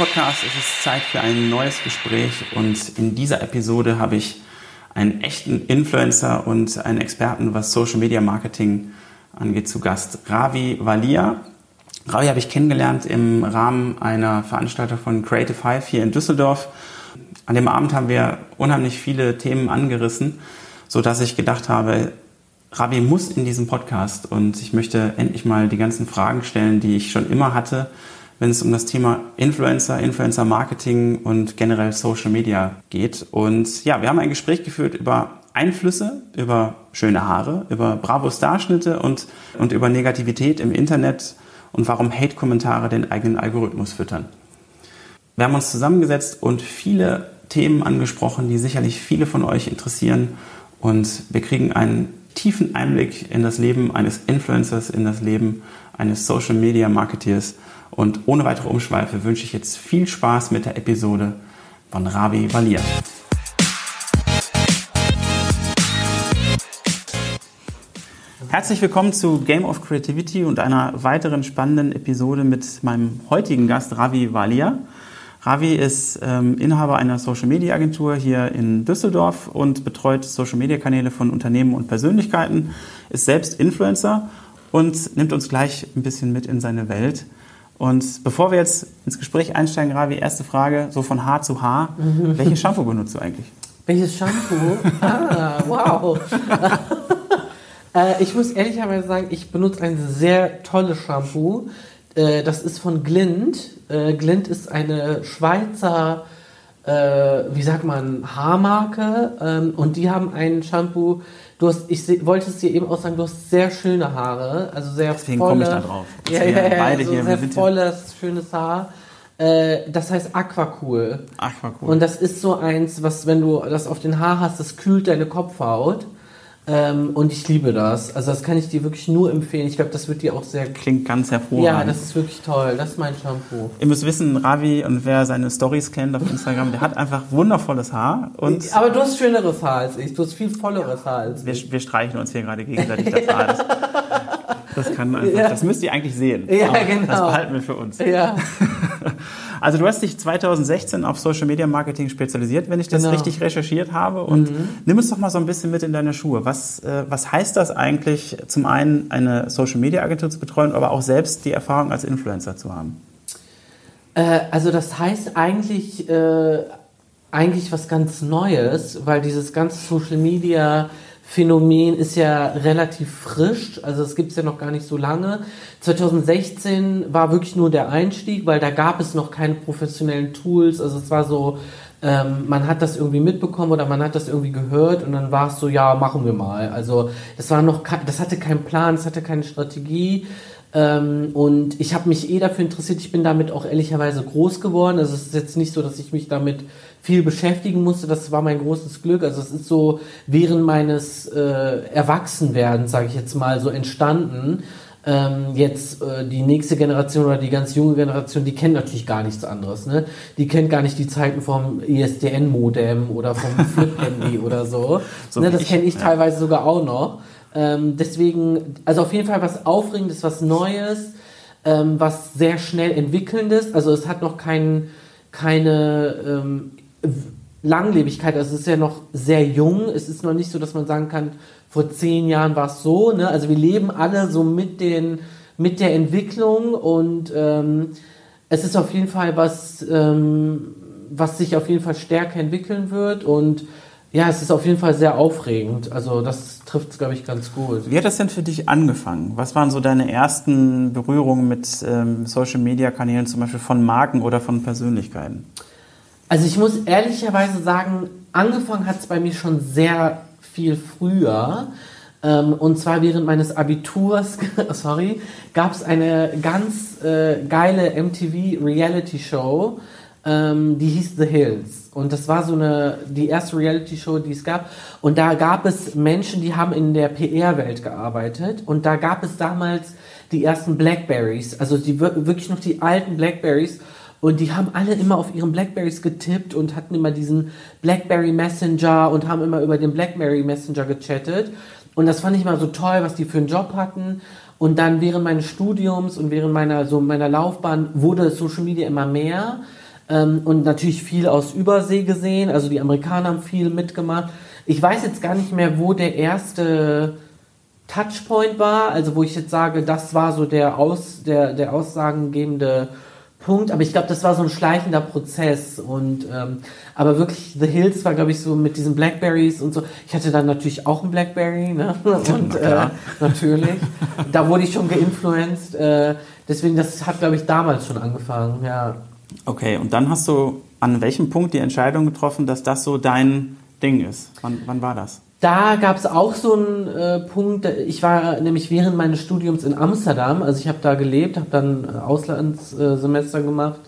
Podcast. Es ist Zeit für ein neues Gespräch und in dieser Episode habe ich einen echten Influencer und einen Experten, was Social Media Marketing angeht, zu Gast. Ravi Valia. Ravi habe ich kennengelernt im Rahmen einer Veranstaltung von Creative Hive hier in Düsseldorf. An dem Abend haben wir unheimlich viele Themen angerissen, so dass ich gedacht habe, Ravi muss in diesem Podcast und ich möchte endlich mal die ganzen Fragen stellen, die ich schon immer hatte, wenn es um das Thema Influencer, Influencer Marketing und generell Social Media geht. Und ja, wir haben ein Gespräch geführt über Einflüsse, über schöne Haare, über Bravo Starschnitte und, und über Negativität im Internet und warum Hate-Kommentare den eigenen Algorithmus füttern. Wir haben uns zusammengesetzt und viele Themen angesprochen, die sicherlich viele von euch interessieren. Und wir kriegen einen tiefen Einblick in das Leben eines Influencers, in das Leben eines Social Media Marketeers. Und ohne weitere Umschweife wünsche ich jetzt viel Spaß mit der Episode von Ravi Valia. Herzlich willkommen zu Game of Creativity und einer weiteren spannenden Episode mit meinem heutigen Gast Ravi Valia. Ravi ist ähm, Inhaber einer Social Media Agentur hier in Düsseldorf und betreut Social Media Kanäle von Unternehmen und Persönlichkeiten, ist selbst Influencer und nimmt uns gleich ein bisschen mit in seine Welt. Und bevor wir jetzt ins Gespräch einsteigen, Ravi, erste Frage, so von Haar zu Haar. Mhm. Welches Shampoo benutzt du eigentlich? Welches Shampoo? ah, wow. äh, ich muss ehrlicherweise sagen, ich benutze ein sehr tolles Shampoo. Äh, das ist von Glint. Äh, Glint ist eine Schweizer, wie sagt man, Haarmarke. Ähm, und die haben ein Shampoo, Du hast, ich wollte es dir eben auch sagen, du hast sehr schöne Haare, also sehr Deswegen komme ich da drauf. Ja, ja, ja, beide also hier, sehr volles, schönes Haar. Äh, das heißt Aquacool. Aquacool. Und das ist so eins, was, wenn du das auf den Haar hast, das kühlt deine Kopfhaut. Ähm, und ich liebe das. Also das kann ich dir wirklich nur empfehlen. Ich glaube, das wird dir auch sehr... Klingt ganz hervorragend. Ja, das ist wirklich toll. Das ist mein Shampoo. Ihr müsst wissen, Ravi und wer seine Stories kennt auf Instagram, der hat einfach wundervolles Haar. Und Aber du hast schöneres Haar als ich. Du hast viel volleres Haar als wir, ich. Wir streichen uns hier gerade gegenseitig das Haar. Das, das kann einfach, ja. das müsst ihr eigentlich sehen. Ja, Aber genau. Das behalten wir für uns. Ja. Also du hast dich 2016 auf Social Media Marketing spezialisiert, wenn ich das genau. richtig recherchiert habe. Und mhm. nimm uns doch mal so ein bisschen mit in deine Schuhe. Was, äh, was heißt das eigentlich, zum einen eine Social Media Agentur zu betreuen, aber auch selbst die Erfahrung als Influencer zu haben? Äh, also das heißt eigentlich, äh, eigentlich was ganz Neues, weil dieses ganze Social Media Phänomen ist ja relativ frisch, also es gibt es ja noch gar nicht so lange. 2016 war wirklich nur der Einstieg, weil da gab es noch keine professionellen Tools, also es war so, ähm, man hat das irgendwie mitbekommen oder man hat das irgendwie gehört und dann war es so, ja, machen wir mal. Also das war noch, das hatte keinen Plan, es hatte keine Strategie. Ähm, und ich habe mich eh dafür interessiert. Ich bin damit auch ehrlicherweise groß geworden. Also es ist jetzt nicht so, dass ich mich damit viel beschäftigen musste. Das war mein großes Glück. Also es ist so während meines äh, Erwachsenwerdens, sage ich jetzt mal, so entstanden. Ähm, jetzt äh, die nächste Generation oder die ganz junge Generation, die kennt natürlich gar nichts anderes. Ne? Die kennt gar nicht die Zeiten vom ISDN-Modem oder vom Flip-Handy oder so. so ne? Das kenne ich ja. teilweise sogar auch noch. Ähm, deswegen, also auf jeden Fall was Aufregendes, was Neues, ähm, was sehr schnell entwickelndes. Also es hat noch kein, keine ähm, Langlebigkeit, also es ist ja noch sehr jung. Es ist noch nicht so, dass man sagen kann, vor zehn Jahren war es so. Ne? Also wir leben alle so mit, den, mit der Entwicklung und ähm, es ist auf jeden Fall was, ähm, was sich auf jeden Fall stärker entwickeln wird und ja, es ist auf jeden Fall sehr aufregend. Also das trifft es, glaube ich, ganz gut. Wie hat das denn für dich angefangen? Was waren so deine ersten Berührungen mit ähm, Social-Media-Kanälen, zum Beispiel von Marken oder von Persönlichkeiten? Also ich muss ehrlicherweise sagen, angefangen hat es bei mir schon sehr viel früher. Ähm, und zwar während meines Abiturs, sorry, gab es eine ganz äh, geile MTV Reality Show, ähm, die hieß The Hills. Und das war so eine, die erste Reality Show, die es gab. Und da gab es Menschen, die haben in der PR-Welt gearbeitet. Und da gab es damals die ersten Blackberries, also die wirklich noch die alten Blackberries. Und die haben alle immer auf ihren Blackberries getippt und hatten immer diesen Blackberry Messenger und haben immer über den Blackberry Messenger gechattet. Und das fand ich mal so toll, was die für einen Job hatten. Und dann während meines Studiums und während meiner, so meiner Laufbahn wurde Social Media immer mehr. Ähm, und natürlich viel aus Übersee gesehen. Also die Amerikaner haben viel mitgemacht. Ich weiß jetzt gar nicht mehr, wo der erste Touchpoint war, also wo ich jetzt sage, das war so der, Aus, der, der aussagengebende Punkt, aber ich glaube, das war so ein schleichender Prozess und ähm, aber wirklich The Hills war, glaube ich, so mit diesen Blackberries und so. Ich hatte dann natürlich auch ein Blackberry, ne? Und äh, natürlich, da wurde ich schon geinfluenced. Äh, deswegen, das hat, glaube ich, damals schon angefangen, ja. Okay, und dann hast du an welchem Punkt die Entscheidung getroffen, dass das so dein Ding ist? Wann, wann war das? Da gab es auch so einen äh, Punkt, ich war nämlich während meines Studiums in Amsterdam, also ich habe da gelebt, habe dann äh, Auslandssemester gemacht.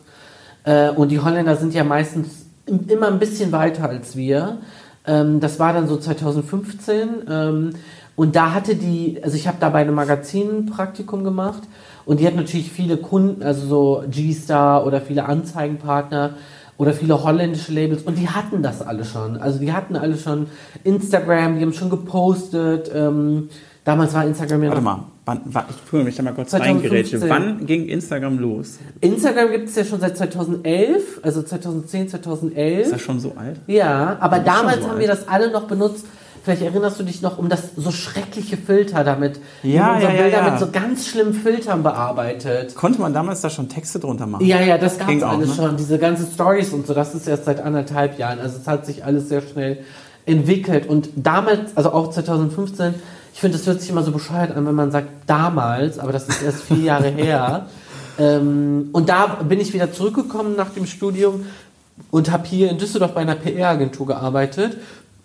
Äh, und die Holländer sind ja meistens immer ein bisschen weiter als wir. Ähm, das war dann so 2015 ähm, und da hatte die, also ich habe da bei einem Magazin Praktikum gemacht. Und die hat natürlich viele Kunden, also so G-Star oder viele Anzeigenpartner oder viele holländische Labels und die hatten das alle schon. Also die hatten alle schon Instagram, die haben schon gepostet. Ähm, damals war Instagram ja Warte mal, wann, wann, ich fühle mich da mal kurz reingerätscht. Wann ging Instagram los? Instagram gibt es ja schon seit 2011, also 2010, 2011. Ist das schon so alt? Ja, aber damals so haben alt. wir das alle noch benutzt Vielleicht erinnerst du dich noch um das so schreckliche Filter damit. Ja, ja, ja, Bilder ja. mit so ganz schlimmen Filtern bearbeitet. Konnte man damals da schon Texte drunter machen? Ja, ja, das gab es alles ne? schon. Diese ganzen Stories und so, das ist erst seit anderthalb Jahren. Also es hat sich alles sehr schnell entwickelt. Und damals, also auch 2015, ich finde, das hört sich immer so bescheuert an, wenn man sagt damals, aber das ist erst vier Jahre her. Ähm, und da bin ich wieder zurückgekommen nach dem Studium und habe hier in Düsseldorf bei einer PR-Agentur gearbeitet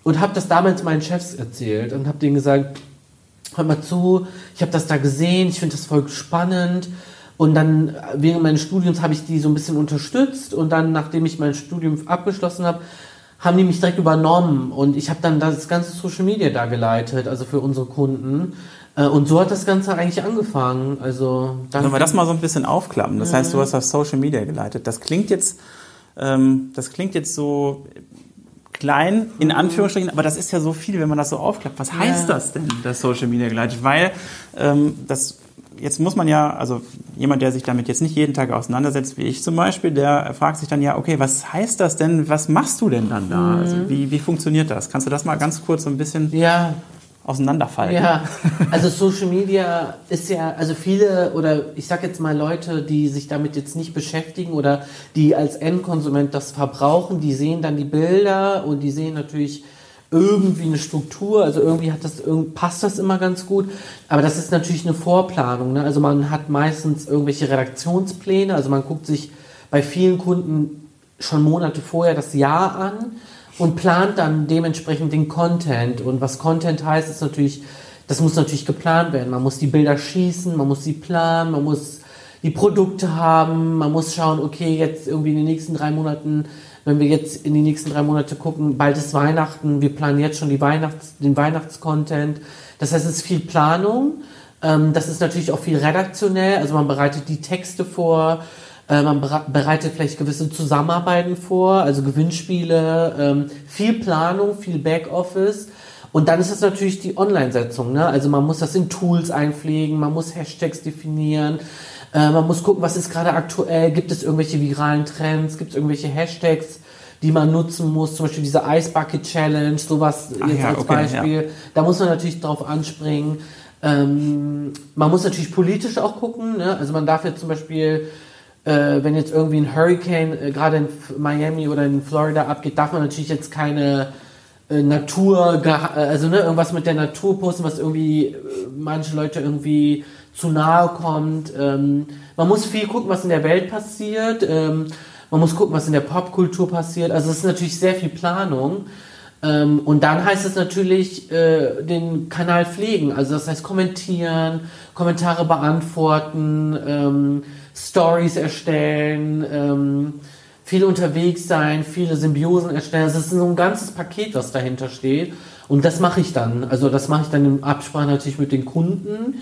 und habe das damals meinen Chefs erzählt und habe denen gesagt, hör mal zu, ich habe das da gesehen, ich finde das voll spannend. Und dann während meines Studiums habe ich die so ein bisschen unterstützt und dann, nachdem ich mein Studium abgeschlossen habe, haben die mich direkt übernommen und ich habe dann das ganze Social Media da geleitet, also für unsere Kunden. Äh, und so hat das Ganze eigentlich angefangen. Also Wenn wir das mal so ein bisschen aufklappen, das heißt, du hast das Social Media geleitet. Das klingt jetzt, ähm, das klingt jetzt so klein, in Anführungsstrichen, aber das ist ja so viel, wenn man das so aufklappt. Was heißt ja. das denn, das Social Media geleitet? Weil ähm, das jetzt muss man ja, also jemand, der sich damit jetzt nicht jeden Tag auseinandersetzt, wie ich zum Beispiel, der fragt sich dann ja, okay, was heißt das denn? Was machst du denn dann da? Mhm. Also wie, wie funktioniert das? Kannst du das mal ganz kurz so ein bisschen ja auseinanderfallen. Ja, also Social Media ist ja, also viele oder ich sag jetzt mal Leute, die sich damit jetzt nicht beschäftigen oder die als Endkonsument das verbrauchen, die sehen dann die Bilder und die sehen natürlich irgendwie eine Struktur, also irgendwie hat das passt das immer ganz gut, aber das ist natürlich eine Vorplanung, ne? Also man hat meistens irgendwelche Redaktionspläne, also man guckt sich bei vielen Kunden schon Monate vorher das Jahr an und plant dann dementsprechend den Content. Und was Content heißt, ist natürlich, das muss natürlich geplant werden. Man muss die Bilder schießen, man muss sie planen, man muss die Produkte haben, man muss schauen, okay, jetzt irgendwie in den nächsten drei Monaten, wenn wir jetzt in die nächsten drei Monate gucken, bald ist Weihnachten, wir planen jetzt schon die Weihnachts-, den Weihnachtscontent. Das heißt, es ist viel Planung. Ähm, das ist natürlich auch viel redaktionell, also man bereitet die Texte vor, äh, man bereitet vielleicht gewisse Zusammenarbeiten vor, also Gewinnspiele, ähm, viel Planung, viel Backoffice. Und dann ist es natürlich die Online-Setzung. Ne? Also man muss das in Tools einpflegen, man muss Hashtags definieren, äh, man muss gucken, was ist gerade aktuell, gibt es irgendwelche viralen Trends, gibt es irgendwelche Hashtags, die man nutzen muss, zum Beispiel diese Ice Bucket Challenge, sowas Ach jetzt ja, als okay, Beispiel. Ja. Da muss man natürlich drauf anspringen. Ähm, man muss natürlich politisch auch gucken. Ne? Also man darf jetzt zum Beispiel äh, wenn jetzt irgendwie ein Hurricane äh, gerade in Miami oder in Florida abgeht, darf man natürlich jetzt keine äh, Natur, äh, also ne, irgendwas mit der Natur posten, was irgendwie äh, manche Leute irgendwie zu nahe kommt. Ähm, man muss viel gucken, was in der Welt passiert. Ähm, man muss gucken, was in der Popkultur passiert. Also es ist natürlich sehr viel Planung. Ähm, und dann heißt es natürlich, äh, den Kanal pflegen. Also das heißt kommentieren, Kommentare beantworten, ähm, Stories erstellen, ähm, viel unterwegs sein, viele Symbiosen erstellen. Also es ist so ein ganzes Paket, was dahinter steht. Und das mache ich dann. Also das mache ich dann in Absprache natürlich mit den Kunden.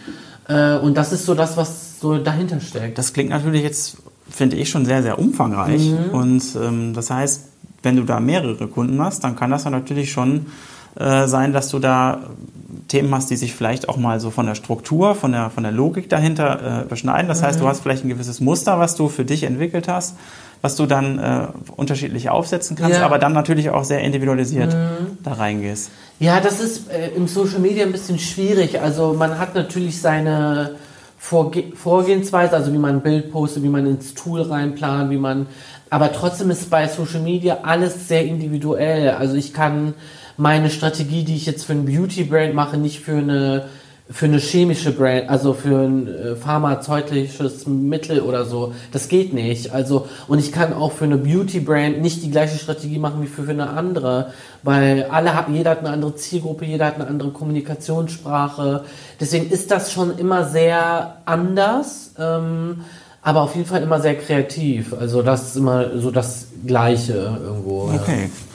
Äh, und das ist so das, was so dahinter steckt. Das klingt natürlich jetzt, finde ich, schon sehr, sehr umfangreich. Mhm. Und ähm, das heißt, wenn du da mehrere Kunden hast, dann kann das ja natürlich schon äh, sein, dass du da Themen hast, die sich vielleicht auch mal so von der Struktur, von der, von der Logik dahinter äh, überschneiden. Das mhm. heißt, du mhm. hast vielleicht ein gewisses Muster, was du für dich entwickelt hast, was du dann äh, unterschiedlich aufsetzen kannst, ja. aber dann natürlich auch sehr individualisiert mhm. da reingehst. Ja, das ist äh, im Social Media ein bisschen schwierig. Also man hat natürlich seine Vorge Vorgehensweise, also wie man ein Bild postet, wie man ins Tool reinplant, wie man, aber trotzdem ist bei Social Media alles sehr individuell. Also ich kann meine Strategie, die ich jetzt für ein Beauty-Brand mache, nicht für eine für eine chemische Brand, also für ein äh, pharmazeutisches Mittel oder so, das geht nicht. Also und ich kann auch für eine Beauty Brand nicht die gleiche Strategie machen wie für, für eine andere, weil alle haben, jeder hat eine andere Zielgruppe, jeder hat eine andere Kommunikationssprache. Deswegen ist das schon immer sehr anders, ähm, aber auf jeden Fall immer sehr kreativ. Also das ist immer so das Gleiche irgendwo. Okay. Ja.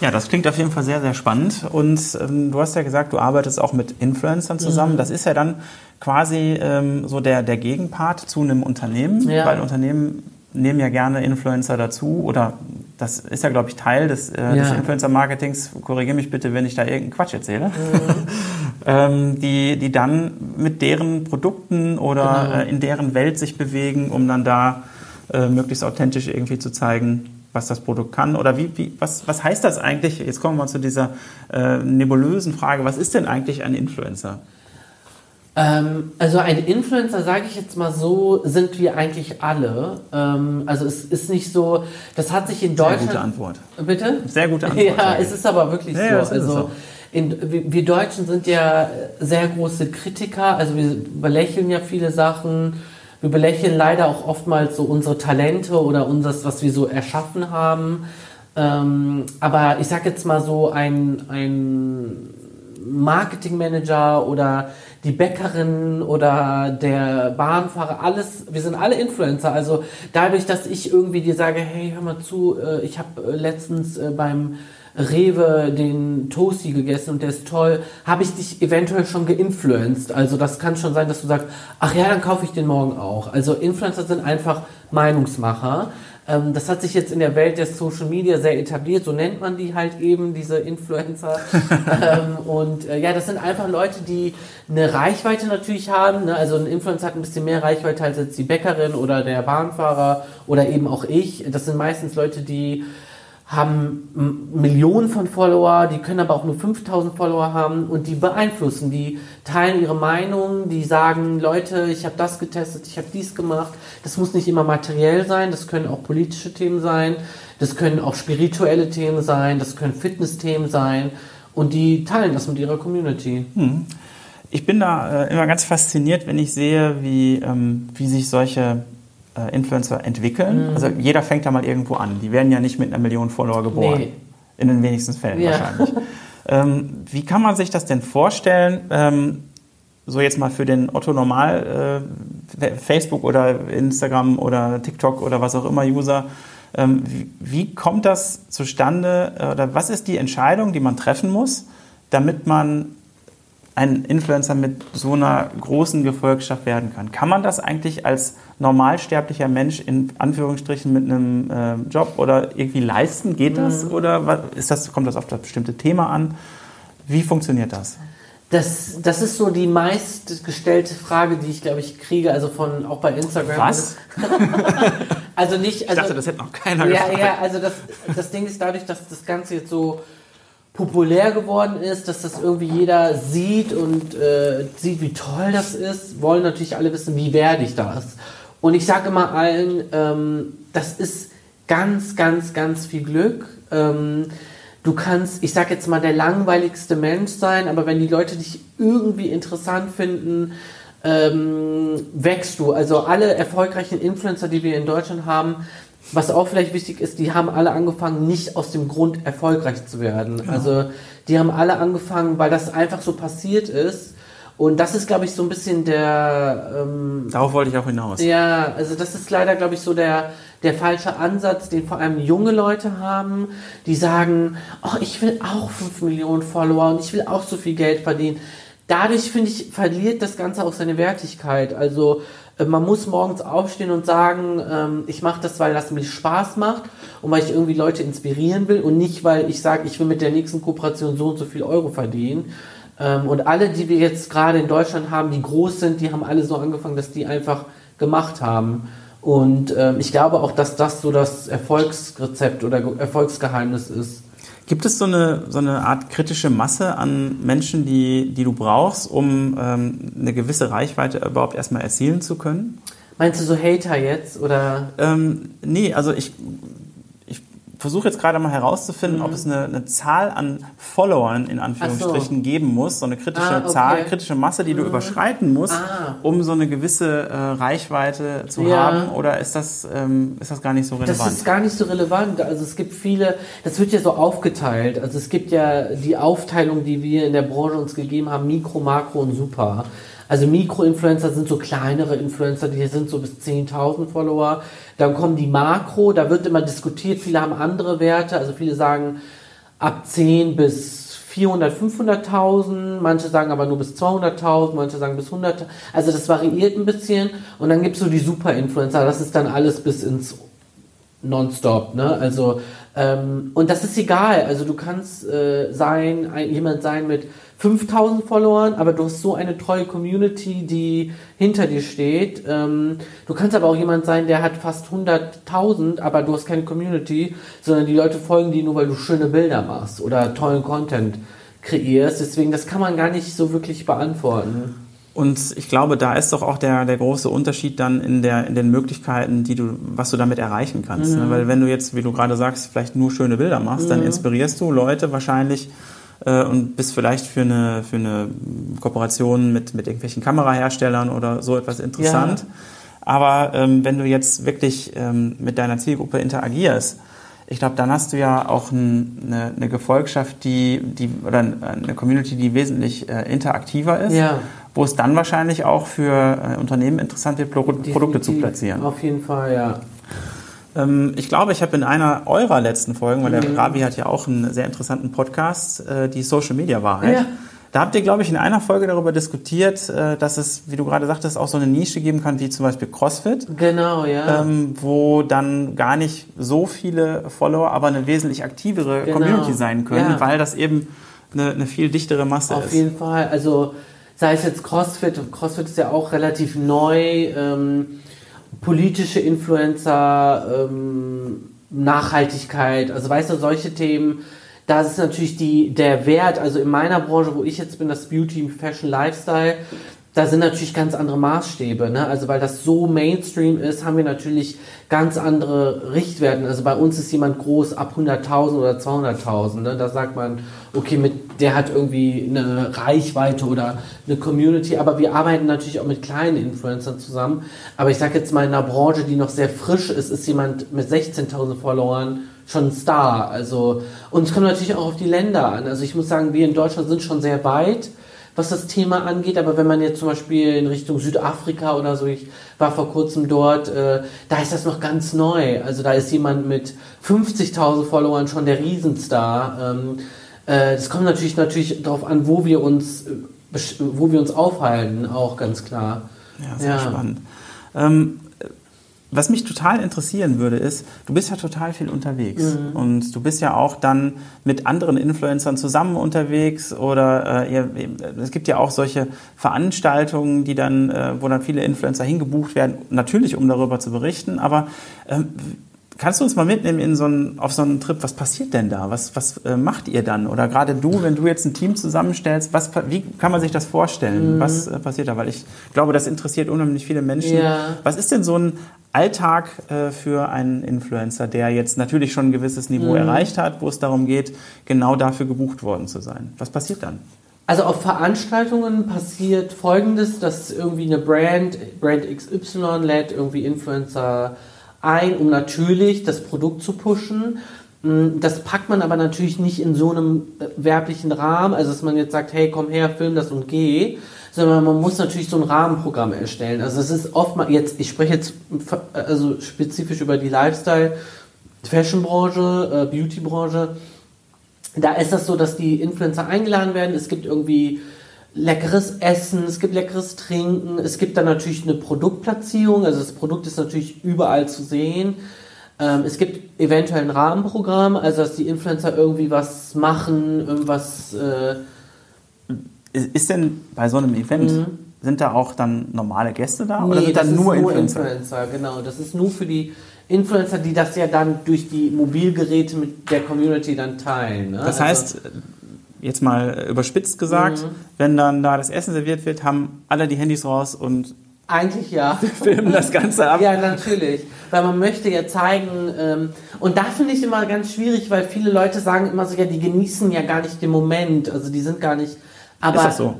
Ja, das klingt auf jeden Fall sehr, sehr spannend. Und ähm, du hast ja gesagt, du arbeitest auch mit Influencern zusammen. Mhm. Das ist ja dann quasi ähm, so der, der Gegenpart zu einem Unternehmen, ja. weil Unternehmen nehmen ja gerne Influencer dazu oder das ist ja, glaube ich, Teil des, äh, ja. des Influencer-Marketings. Korrigiere mich bitte, wenn ich da irgendeinen Quatsch erzähle. Mhm. ähm, die, die dann mit deren Produkten oder genau. äh, in deren Welt sich bewegen, um dann da äh, möglichst authentisch irgendwie zu zeigen, was das Produkt kann oder wie, wie, was, was heißt das eigentlich? Jetzt kommen wir zu dieser äh, nebulösen Frage, was ist denn eigentlich ein Influencer? Ähm, also ein Influencer, sage ich jetzt mal so, sind wir eigentlich alle. Ähm, also es ist nicht so, das hat sich in Deutschland... Sehr gute Antwort. Bitte? Sehr gute Antwort. Ja, es ist aber wirklich ja, so. Ja, also, in, wir Deutschen sind ja sehr große Kritiker, also wir belächeln ja viele Sachen wir belächeln leider auch oftmals so unsere Talente oder unseres, was wir so erschaffen haben. Ähm, aber ich sag jetzt mal so, ein, ein Marketingmanager oder die Bäckerin oder der Bahnfahrer, alles, wir sind alle Influencer. Also dadurch, dass ich irgendwie dir sage, hey, hör mal zu, äh, ich habe äh, letztens äh, beim Rewe den Toasty gegessen und der ist toll, habe ich dich eventuell schon geinfluenced. Also das kann schon sein, dass du sagst, ach ja, dann kaufe ich den morgen auch. Also Influencer sind einfach Meinungsmacher. Ähm, das hat sich jetzt in der Welt der Social Media sehr etabliert, so nennt man die halt eben, diese Influencer. ähm, und äh, ja, das sind einfach Leute, die eine Reichweite natürlich haben. Ne? Also ein Influencer hat ein bisschen mehr Reichweite als jetzt die Bäckerin oder der Bahnfahrer oder eben auch ich. Das sind meistens Leute, die haben Millionen von Follower, die können aber auch nur 5000 Follower haben und die beeinflussen, die teilen ihre Meinung, die sagen, Leute, ich habe das getestet, ich habe dies gemacht. Das muss nicht immer materiell sein, das können auch politische Themen sein, das können auch spirituelle Themen sein, das können Fitness-Themen sein und die teilen das mit ihrer Community. Hm. Ich bin da äh, immer ganz fasziniert, wenn ich sehe, wie, ähm, wie sich solche äh, Influencer entwickeln. Mhm. Also jeder fängt da mal irgendwo an. Die werden ja nicht mit einer Million Follower geboren. Nee. In den wenigsten Fällen ja. wahrscheinlich. ähm, wie kann man sich das denn vorstellen? Ähm, so jetzt mal für den Otto Normal äh, Facebook oder Instagram oder TikTok oder was auch immer User. Ähm, wie, wie, kommt das zustande oder was ist die Entscheidung, die man treffen muss, damit man ein Influencer mit so einer großen Gefolgschaft werden kann. Kann man das eigentlich als normalsterblicher Mensch in Anführungsstrichen mit einem äh, Job oder irgendwie leisten? Geht das? Mhm. Oder ist das, kommt das auf das bestimmte Thema an? Wie funktioniert das? Das, das ist so die meistgestellte Frage, die ich, glaube ich, kriege, also von auch bei Instagram. Was? also nicht. Also, ich dachte, das hätte noch keiner ja, gefragt. Ja, also das, das Ding ist dadurch, dass das Ganze jetzt so populär geworden ist, dass das irgendwie jeder sieht und äh, sieht, wie toll das ist, wollen natürlich alle wissen, wie werde ich das. Und ich sage immer allen, ähm, das ist ganz, ganz, ganz viel Glück. Ähm, du kannst, ich sage jetzt mal, der langweiligste Mensch sein, aber wenn die Leute dich irgendwie interessant finden, ähm, wächst du. Also alle erfolgreichen Influencer, die wir in Deutschland haben, was auch vielleicht wichtig ist, die haben alle angefangen, nicht aus dem Grund erfolgreich zu werden. Ja. Also die haben alle angefangen, weil das einfach so passiert ist. Und das ist, glaube ich, so ein bisschen der. Ähm, Darauf wollte ich auch hinaus. Ja, also das ist leider, glaube ich, so der, der falsche Ansatz, den vor allem junge Leute haben, die sagen, oh, ich will auch 5 Millionen Follower und ich will auch so viel Geld verdienen. Dadurch, finde ich, verliert das Ganze auch seine Wertigkeit. Also man muss morgens aufstehen und sagen, ähm, ich mache das, weil das mir Spaß macht und weil ich irgendwie Leute inspirieren will und nicht, weil ich sage, ich will mit der nächsten Kooperation so und so viel Euro verdienen. Ähm, und alle, die wir jetzt gerade in Deutschland haben, die groß sind, die haben alle so angefangen, dass die einfach gemacht haben. Und ähm, ich glaube auch, dass das so das Erfolgsrezept oder Erfolgsgeheimnis ist. Gibt es so eine, so eine Art kritische Masse an Menschen, die, die du brauchst, um ähm, eine gewisse Reichweite überhaupt erstmal erzielen zu können? Meinst du so Hater jetzt oder? Ähm, nee, also ich versuche jetzt gerade mal herauszufinden, mhm. ob es eine, eine, Zahl an Followern in Anführungsstrichen so. geben muss, so eine kritische ah, okay. Zahl, kritische Masse, die du mhm. überschreiten musst, ah. um so eine gewisse äh, Reichweite zu ja. haben? Oder ist das, ähm, ist das gar nicht so relevant? Das ist gar nicht so relevant. Also es gibt viele, das wird ja so aufgeteilt. Also es gibt ja die Aufteilung, die wir in der Branche uns gegeben haben, Mikro, Makro und Super. Also Mikro-Influencer sind so kleinere Influencer, die sind so bis 10.000 Follower. Dann kommen die Makro, da wird immer diskutiert, viele haben andere Werte, also viele sagen ab 10 bis 400, 500.000, manche sagen aber nur bis 200.000, manche sagen bis 100.000. Also das variiert ein bisschen. Und dann gibt es so die Super-Influencer, das ist dann alles bis ins Nonstop, ne? Also ähm, und das ist egal. Also du kannst äh, sein, ein, jemand sein mit 5000 Followern, aber du hast so eine treue Community, die hinter dir steht. Ähm, du kannst aber auch jemand sein, der hat fast 100.000, aber du hast keine Community, sondern die Leute folgen dir nur, weil du schöne Bilder machst oder tollen Content kreierst. Deswegen, das kann man gar nicht so wirklich beantworten. Und ich glaube, da ist doch auch der, der große Unterschied dann in, der, in den Möglichkeiten, die du, was du damit erreichen kannst. Ne? Mhm. Ne? Weil wenn du jetzt, wie du gerade sagst, vielleicht nur schöne Bilder machst, mhm. dann inspirierst du Leute wahrscheinlich äh, und bist vielleicht für eine, für eine Kooperation mit, mit irgendwelchen Kameraherstellern oder so etwas interessant. Ja. Aber ähm, wenn du jetzt wirklich ähm, mit deiner Zielgruppe interagierst, ich glaube, dann hast du ja auch ein, eine, eine, Gefolgschaft, die, die oder eine Community, die wesentlich äh, interaktiver ist, ja. wo es dann wahrscheinlich auch für äh, Unternehmen interessant wird, Pro Definitiv. Produkte zu platzieren. Auf jeden Fall, ja. Ähm, ich glaube, ich habe in einer eurer letzten Folgen, weil der mhm. Ravi hat ja auch einen sehr interessanten Podcast, äh, die Social Media Wahrheit. Ja. Da habt ihr, glaube ich, in einer Folge darüber diskutiert, äh, dass es, wie du gerade sagtest, auch so eine Nische geben kann, wie zum Beispiel CrossFit. Genau, ja. Ähm, wo dann gar nicht so viele Follower, aber eine wesentlich aktivere genau. Community sein können, ja. weil das eben eine, eine, viel dichtere Masse Auf ist. Auf jeden Fall. Also sei es jetzt CrossFit, CrossFit ist ja auch relativ neu. Ähm, politische Influencer, ähm, Nachhaltigkeit, also weißt du, solche Themen, da ist natürlich die, der Wert, also in meiner Branche, wo ich jetzt bin, das Beauty, Fashion, Lifestyle, da sind natürlich ganz andere Maßstäbe. Ne? Also weil das so Mainstream ist, haben wir natürlich ganz andere Richtwerten. Also bei uns ist jemand groß ab 100.000 oder 200.000. Ne? Da sagt man, okay, mit der hat irgendwie eine Reichweite oder eine Community. Aber wir arbeiten natürlich auch mit kleinen Influencern zusammen. Aber ich sage jetzt mal in einer Branche, die noch sehr frisch ist, ist jemand mit 16.000 Followern schon ein Star. Also und es kommt natürlich auch auf die Länder an. Also ich muss sagen, wir in Deutschland sind schon sehr weit was das Thema angeht. Aber wenn man jetzt zum Beispiel in Richtung Südafrika oder so, ich war vor kurzem dort, äh, da ist das noch ganz neu. Also da ist jemand mit 50.000 Followern schon der Riesenstar. Ähm, äh, das kommt natürlich natürlich darauf an, wo wir uns äh, wo wir uns aufhalten, auch ganz klar. Ja, sehr ja. spannend. Ähm, was mich total interessieren würde, ist, du bist ja total viel unterwegs mhm. und du bist ja auch dann mit anderen Influencern zusammen unterwegs oder äh, ihr, es gibt ja auch solche Veranstaltungen, die dann, äh, wo dann viele Influencer hingebucht werden, natürlich um darüber zu berichten, aber äh, Kannst du uns mal mitnehmen in so einen, auf so einen Trip? Was passiert denn da? Was, was äh, macht ihr dann? Oder gerade du, wenn du jetzt ein Team zusammenstellst, was, wie kann man sich das vorstellen? Mhm. Was äh, passiert da? Weil ich glaube, das interessiert unheimlich viele Menschen. Ja. Was ist denn so ein Alltag äh, für einen Influencer, der jetzt natürlich schon ein gewisses Niveau mhm. erreicht hat, wo es darum geht, genau dafür gebucht worden zu sein? Was passiert dann? Also auf Veranstaltungen passiert Folgendes, dass irgendwie eine Brand, Brand XY lädt irgendwie Influencer ein, um natürlich das Produkt zu pushen. Mm, das packt man aber natürlich nicht in so einem äh, werblichen Rahmen, also dass man jetzt sagt, hey, komm her, film das und geh, sondern man muss natürlich so ein Rahmenprogramm erstellen. Also es ist oft mal jetzt, ich spreche jetzt also spezifisch über die Lifestyle, Fashion-Branche, äh, Beauty-Branche. Da ist das so, dass die Influencer eingeladen werden. Es gibt irgendwie leckeres Essen, es gibt leckeres Trinken, es gibt dann natürlich eine Produktplatzierung, also das Produkt ist natürlich überall zu sehen. Ähm, es gibt eventuell ein Rahmenprogramm, also dass die Influencer irgendwie was machen, irgendwas. Äh ist denn bei so einem Event mhm. sind da auch dann normale Gäste da? Nee, oder sind da nur, nur Influencer? Influencer? Genau, das ist nur für die Influencer, die das ja dann durch die Mobilgeräte mit der Community dann teilen. Ne? Das also heißt, jetzt mal überspitzt gesagt, mhm. wenn dann da das Essen serviert wird, haben alle die Handys raus und eigentlich ja. Filmen das Ganze ab. Ja, natürlich. Weil man möchte ja zeigen, ähm, und da finde ich immer ganz schwierig, weil viele Leute sagen immer so, ja, die genießen ja gar nicht den Moment. Also die sind gar nicht. Aber ist das so?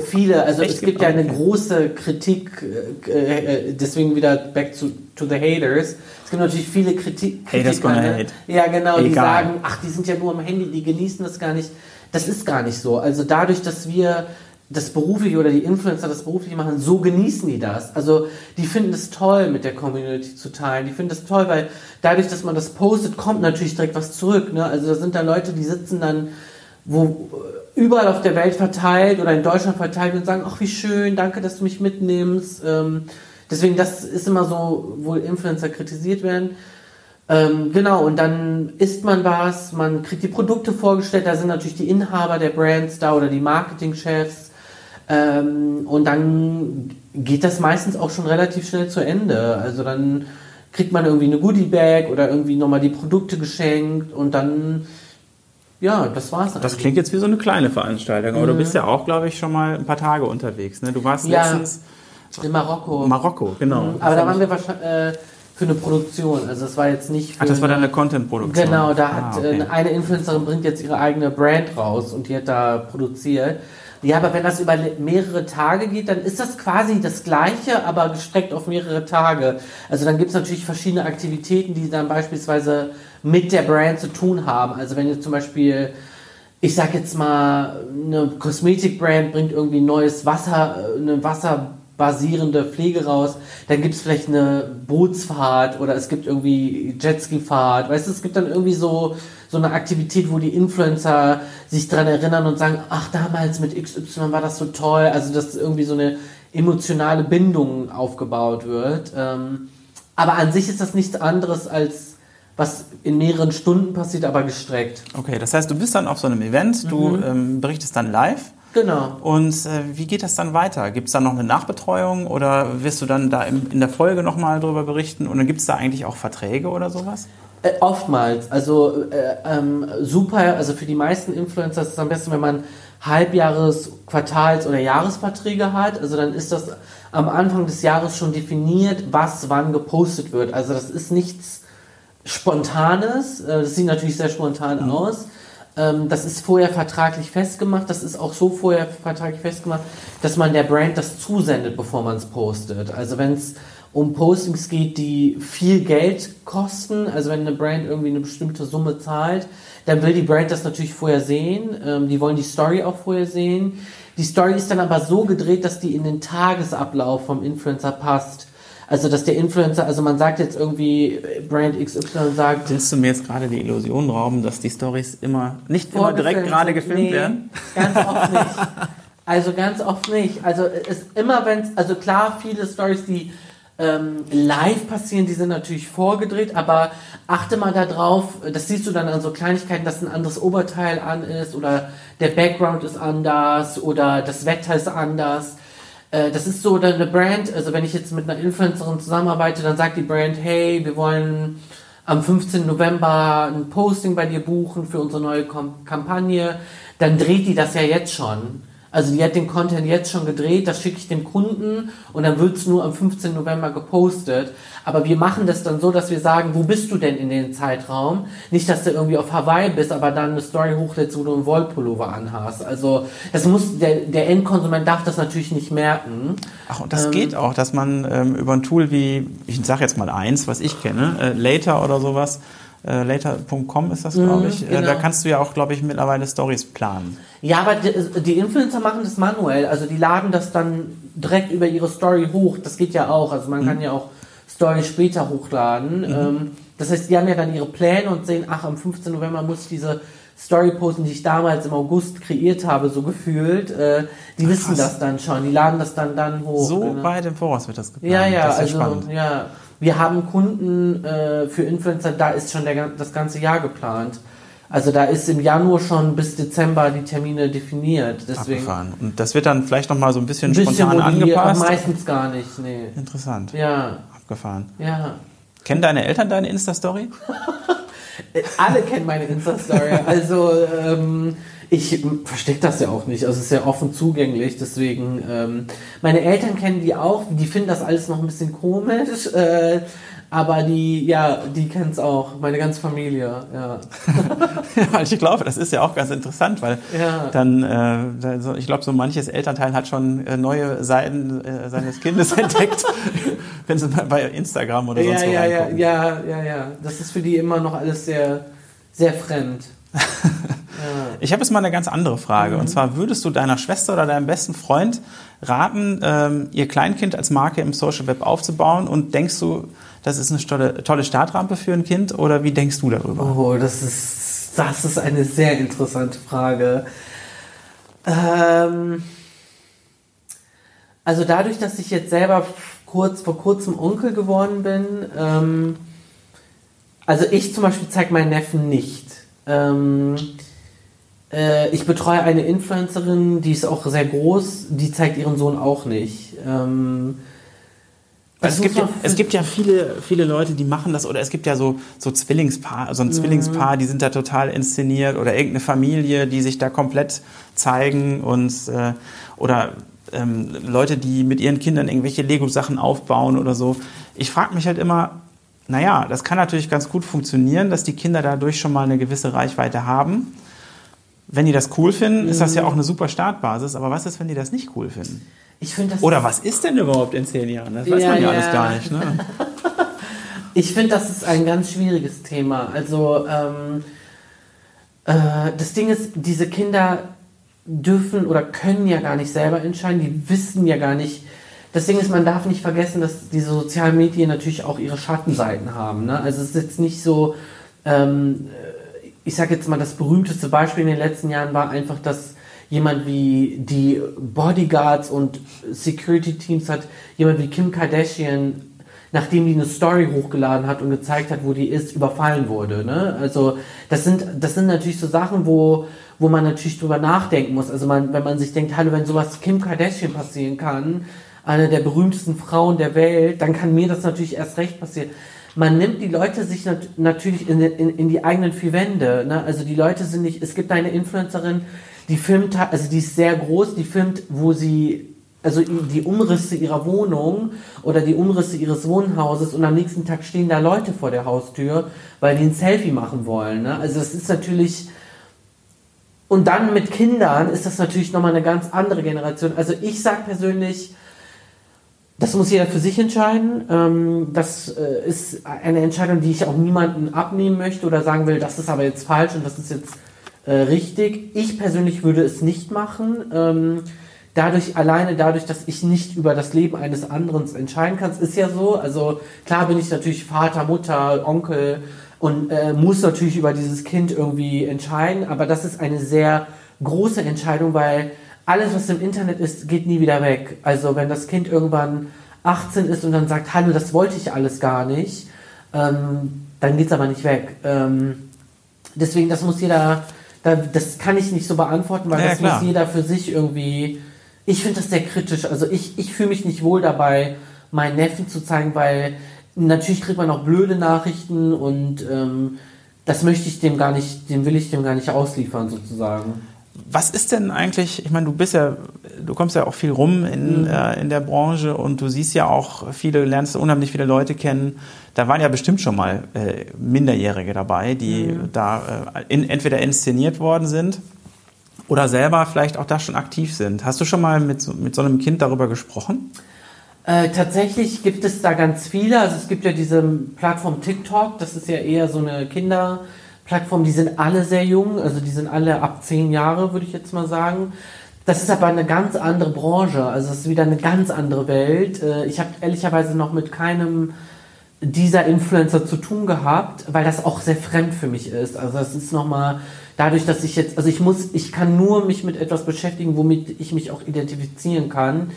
viele, also Echt? es gibt ja eine große Kritik, äh, äh, deswegen wieder back to, to the haters. Es gibt natürlich viele Kritik, Kritiker, ne? hate. ja genau, Egal. die sagen, ach, die sind ja nur am Handy, die genießen das gar nicht. Das ist gar nicht so. Also dadurch, dass wir das berufliche oder die Influencer das berufliche machen, so genießen die das. Also die finden es toll, mit der Community zu teilen. Die finden es toll, weil dadurch, dass man das postet, kommt natürlich direkt was zurück. Ne? Also da sind da Leute, die sitzen dann wo überall auf der Welt verteilt oder in Deutschland verteilt und sagen, ach wie schön, danke, dass du mich mitnimmst. Ähm, deswegen, das ist immer so, wo Influencer kritisiert werden. Ähm, genau, und dann isst man was, man kriegt die Produkte vorgestellt, da sind natürlich die Inhaber der Brands da oder die Marketingchefs ähm, und dann geht das meistens auch schon relativ schnell zu Ende. Also dann kriegt man irgendwie eine Goodie-Bag oder irgendwie nochmal die Produkte geschenkt und dann, ja, das war's. Das eigentlich. klingt jetzt wie so eine kleine Veranstaltung, aber mhm. du bist ja auch, glaube ich, schon mal ein paar Tage unterwegs. Ne? Du warst ja, letztens. In Marokko. Marokko, genau. Mhm. Aber da waren wir wahrscheinlich. Äh, für eine Produktion. Also das war jetzt nicht für Ach, das war dann eine Content-Produktion. Genau, da ah, hat okay. Äh, eine Influencerin bringt jetzt ihre eigene Brand raus und die hat da produziert. Ja, aber wenn das über mehrere Tage geht, dann ist das quasi das Gleiche, aber gestreckt auf mehrere Tage. Also dann gibt es natürlich verschiedene Aktivitäten, die dann beispielsweise mit der Brand zu tun haben. Also wenn jetzt zum Beispiel, ich sag jetzt mal, eine Kosmetikbrand bringt irgendwie neues Wasser, eine wasserbasierende Pflege raus, dann gibt es vielleicht eine Bootsfahrt oder es gibt irgendwie Jetski-Fahrt. Weißt du, es gibt dann irgendwie so so eine Aktivität, wo die Influencer sich daran erinnern und sagen, ach, damals mit XY war das so toll. Also, dass irgendwie so eine emotionale Bindung aufgebaut wird. Ähm, aber an sich ist das nichts anderes als was in mehreren Stunden passiert, aber gestreckt. Okay, das heißt, du bist dann auf so einem Event, du mhm. ähm, berichtest dann live. Genau. Und äh, wie geht das dann weiter? Gibt es dann noch eine Nachbetreuung oder wirst du dann da im, in der Folge nochmal drüber berichten? Und dann gibt es da eigentlich auch Verträge oder sowas? Äh, oftmals. Also äh, ähm, super, also für die meisten Influencer ist es am besten, wenn man Halbjahres-, Quartals- oder Jahresverträge hat. Also dann ist das am Anfang des Jahres schon definiert, was wann gepostet wird. Also das ist nichts Spontanes. Äh, das sieht natürlich sehr spontan mhm. aus. Ähm, das ist vorher vertraglich festgemacht. Das ist auch so vorher vertraglich festgemacht, dass man der Brand das zusendet, bevor man es postet. Also wenn es um Postings geht, die viel Geld kosten. Also wenn eine Brand irgendwie eine bestimmte Summe zahlt, dann will die Brand das natürlich vorher sehen. Ähm, die wollen die Story auch vorher sehen. Die Story ist dann aber so gedreht, dass die in den Tagesablauf vom Influencer passt. Also, dass der Influencer, also man sagt jetzt irgendwie, Brand XY sagt. Willst du mir jetzt gerade die Illusion rauben, dass die Stories immer, nicht immer direkt gerade gefilmt nee, werden? Ganz oft nicht. Also ganz oft nicht. Also es immer wenn es, also klar, viele Stories, die ähm, live passieren, die sind natürlich vorgedreht, aber achte mal darauf, das siehst du dann an so Kleinigkeiten, dass ein anderes Oberteil an ist oder der Background ist anders oder das Wetter ist anders. Äh, das ist so eine Brand, also wenn ich jetzt mit einer Influencerin zusammenarbeite, dann sagt die Brand, hey, wir wollen am 15. November ein Posting bei dir buchen für unsere neue Kampagne, dann dreht die das ja jetzt schon. Also die hat den Content jetzt schon gedreht, das schicke ich dem Kunden und dann wird es nur am 15. November gepostet. Aber wir machen das dann so, dass wir sagen, wo bist du denn in den Zeitraum? Nicht, dass du irgendwie auf Hawaii bist, aber dann eine Story hochlädst, wo du einen Wollpullover anhast. Also das muss, der, der Endkonsument darf das natürlich nicht merken. Ach, und das ähm, geht auch, dass man ähm, über ein Tool wie, ich sage jetzt mal eins, was ich kenne, äh, Later oder sowas, äh, later.com ist das, glaube mhm, ich. Äh, genau. da kannst du ja auch, glaube ich, mittlerweile Stories planen. Ja, aber die, die, Influencer machen das manuell. Also die laden das dann direkt über ihre Story hoch. Das geht ja auch. Also man mhm. kann ja auch Stories später hochladen. Mhm. Ähm, das heißt, die haben ja dann ihre Pläne und sehen, ach, am 15. November muss ich diese Story posten, die ich damals im August kreiert habe, so gefühlt. Äh, die wissen Krass. das dann schon. Die laden das dann dann hoch. So genau. weit im Voraus wird das geplant. Ja, ja, also, spannend. ja. Wir haben Kunden äh, für Influencer, da ist schon der, das ganze Jahr geplant. Also da ist im Januar schon bis Dezember die Termine definiert. Deswegen Abgefahren. Und das wird dann vielleicht nochmal so ein bisschen, ein bisschen spontan angepasst? meistens gar nicht. Nee. Interessant. Ja, Abgefahren. ja. Kennen deine Eltern deine Insta-Story? Alle kennen meine Insta-Story. Also ähm, ich verstecke das ja auch nicht. Also es ist ja offen zugänglich. Deswegen, ähm, meine Eltern kennen die auch. Die finden das alles noch ein bisschen komisch. Äh, aber die, ja, die kennen es auch. Meine ganze Familie, ja. Ja, ich glaube, das ist ja auch ganz interessant, weil Ja. dann, äh, ich glaube, so manches Elternteil hat schon äh, neue Seiten äh, seines Kindes entdeckt, wenn sie bei Instagram oder sonst Ja, wo ja, ja, ja, ja, ja. Das ist für die immer noch alles sehr, sehr fremd. Ich habe jetzt mal eine ganz andere Frage. Und zwar, würdest du deiner Schwester oder deinem besten Freund raten, ähm, ihr Kleinkind als Marke im Social Web aufzubauen? Und denkst du, das ist eine tolle, tolle Startrampe für ein Kind? Oder wie denkst du darüber? Oh, das ist, das ist eine sehr interessante Frage. Ähm, also dadurch, dass ich jetzt selber kurz vor kurzem Onkel geworden bin, ähm, also ich zum Beispiel zeige meinen Neffen nicht. Ähm, äh, ich betreue eine Influencerin, die ist auch sehr groß, die zeigt ihren Sohn auch nicht. Ähm, Also es, gibt ja, es gibt ja viele, viele Leute, die machen das, oder es gibt ja so, so Zwillingspaar, so ein Zwillingspaar, die sind da total inszeniert, oder irgendeine Familie, die sich da komplett zeigen und äh, oder ähm, Leute, die mit ihren Kindern irgendwelche Lego-Sachen aufbauen oder so. Ich frage mich halt immer, naja, das kann natürlich ganz gut funktionieren, dass die Kinder dadurch schon mal eine gewisse Reichweite haben. Wenn die das cool finden, ist das ja auch eine super Startbasis. Aber was ist, wenn die das nicht cool finden? ich finde das Oder was ist denn überhaupt in zehn Jahren? Das weiß Ja, man ja, ja. alles gar nicht. Ne? Ich finde, das ist ein ganz schwieriges Thema. Also ähm, äh, das Ding ist, diese Kinder dürfen oder können ja gar nicht selber entscheiden. Die wissen ja gar nicht. Das Ding ist, man darf nicht vergessen, dass diese sozialen Medien natürlich auch ihre Schattenseiten haben. Ne? Also es ist jetzt nicht so. Ähm, ich sage jetzt mal, das berühmteste Beispiel in den letzten Jahren war einfach, dass jemand wie die Bodyguards und Security-Teams hat, jemand wie Kim Kardashian, nachdem die eine Story hochgeladen hat und gezeigt hat, wo die ist, überfallen wurde. Ne? Also das sind, das sind natürlich so Sachen, wo, wo man natürlich drüber nachdenken muss. Also man, wenn man sich denkt, hallo, wenn sowas Kim Kardashian passieren kann, eine der berühmtesten Frauen der Welt, dann kann mir das natürlich erst recht passieren man nimmt die Leute sich nat natürlich in, in, in die eigenen vier Wände. Ne? Also die Leute sind nicht, es gibt eine Influencerin, die filmt, also die ist sehr groß, die filmt, wo sie, also die Umrisse ihrer Wohnung oder die Umrisse ihres Wohnhauses und am nächsten Tag stehen da Leute vor der Haustür, weil die ein Selfie machen wollen. Ne? Also es ist natürlich, und dann mit Kindern ist das natürlich nochmal eine ganz andere Generation. Also ich sage persönlich, das muss jeder für sich entscheiden. Ähm, das äh, ist eine Entscheidung, die ich auch niemanden abnehmen möchte oder sagen will, das ist aber jetzt falsch und das ist jetzt äh, richtig. Ich persönlich würde es nicht machen. Ähm, dadurch, alleine dadurch, dass ich nicht über das Leben eines anderen entscheiden kann, ist ja so. Also klar bin ich natürlich Vater, Mutter, Onkel und äh, muss natürlich über dieses Kind irgendwie entscheiden, aber das ist eine sehr große Entscheidung, weil alles, was im Internet ist, geht nie wieder weg. Also wenn das Kind irgendwann 18 ist und dann sagt, hallo, das wollte ich alles gar nicht, ähm, dann geht es aber nicht weg. Ähm, deswegen, das muss jeder, da, das kann ich nicht so beantworten, weil Ja, das klar. muss jeder für sich irgendwie. Ich finde das sehr kritisch. Also ich, ich fühle mich nicht wohl dabei, meinen Neffen zu zeigen, weil natürlich kriegt man auch blöde Nachrichten und ähm, das möchte ich dem gar nicht, den will ich dem gar nicht ausliefern sozusagen. Was ist denn eigentlich, ich meine, du bist ja, du kommst ja auch viel rum in, Mhm. äh, in der Branche und du siehst ja auch viele, lernst unheimlich viele Leute kennen. Da waren ja bestimmt schon mal äh, Minderjährige dabei, die Mhm. da äh, in, entweder inszeniert worden sind oder selber vielleicht auch da schon aktiv sind. Hast du schon mal mit, so- mit so einem Kind darüber gesprochen? Äh, tatsächlich gibt es da ganz viele. Also es gibt ja diese Plattform TikTok, das ist ja eher so eine Kinderplattform, die sind alle sehr jung, also die sind alle ab zehn Jahre, würde ich jetzt mal sagen. Das ist aber eine ganz andere Branche, also es ist wieder eine ganz andere Welt. Äh, ich habe ehrlicherweise noch mit keinem dieser Influencer zu tun gehabt, weil das auch sehr fremd für mich ist. Also das ist nochmal dadurch, dass ich jetzt, also ich muss, ich kann nur mich mit etwas beschäftigen, womit ich mich auch identifizieren kann.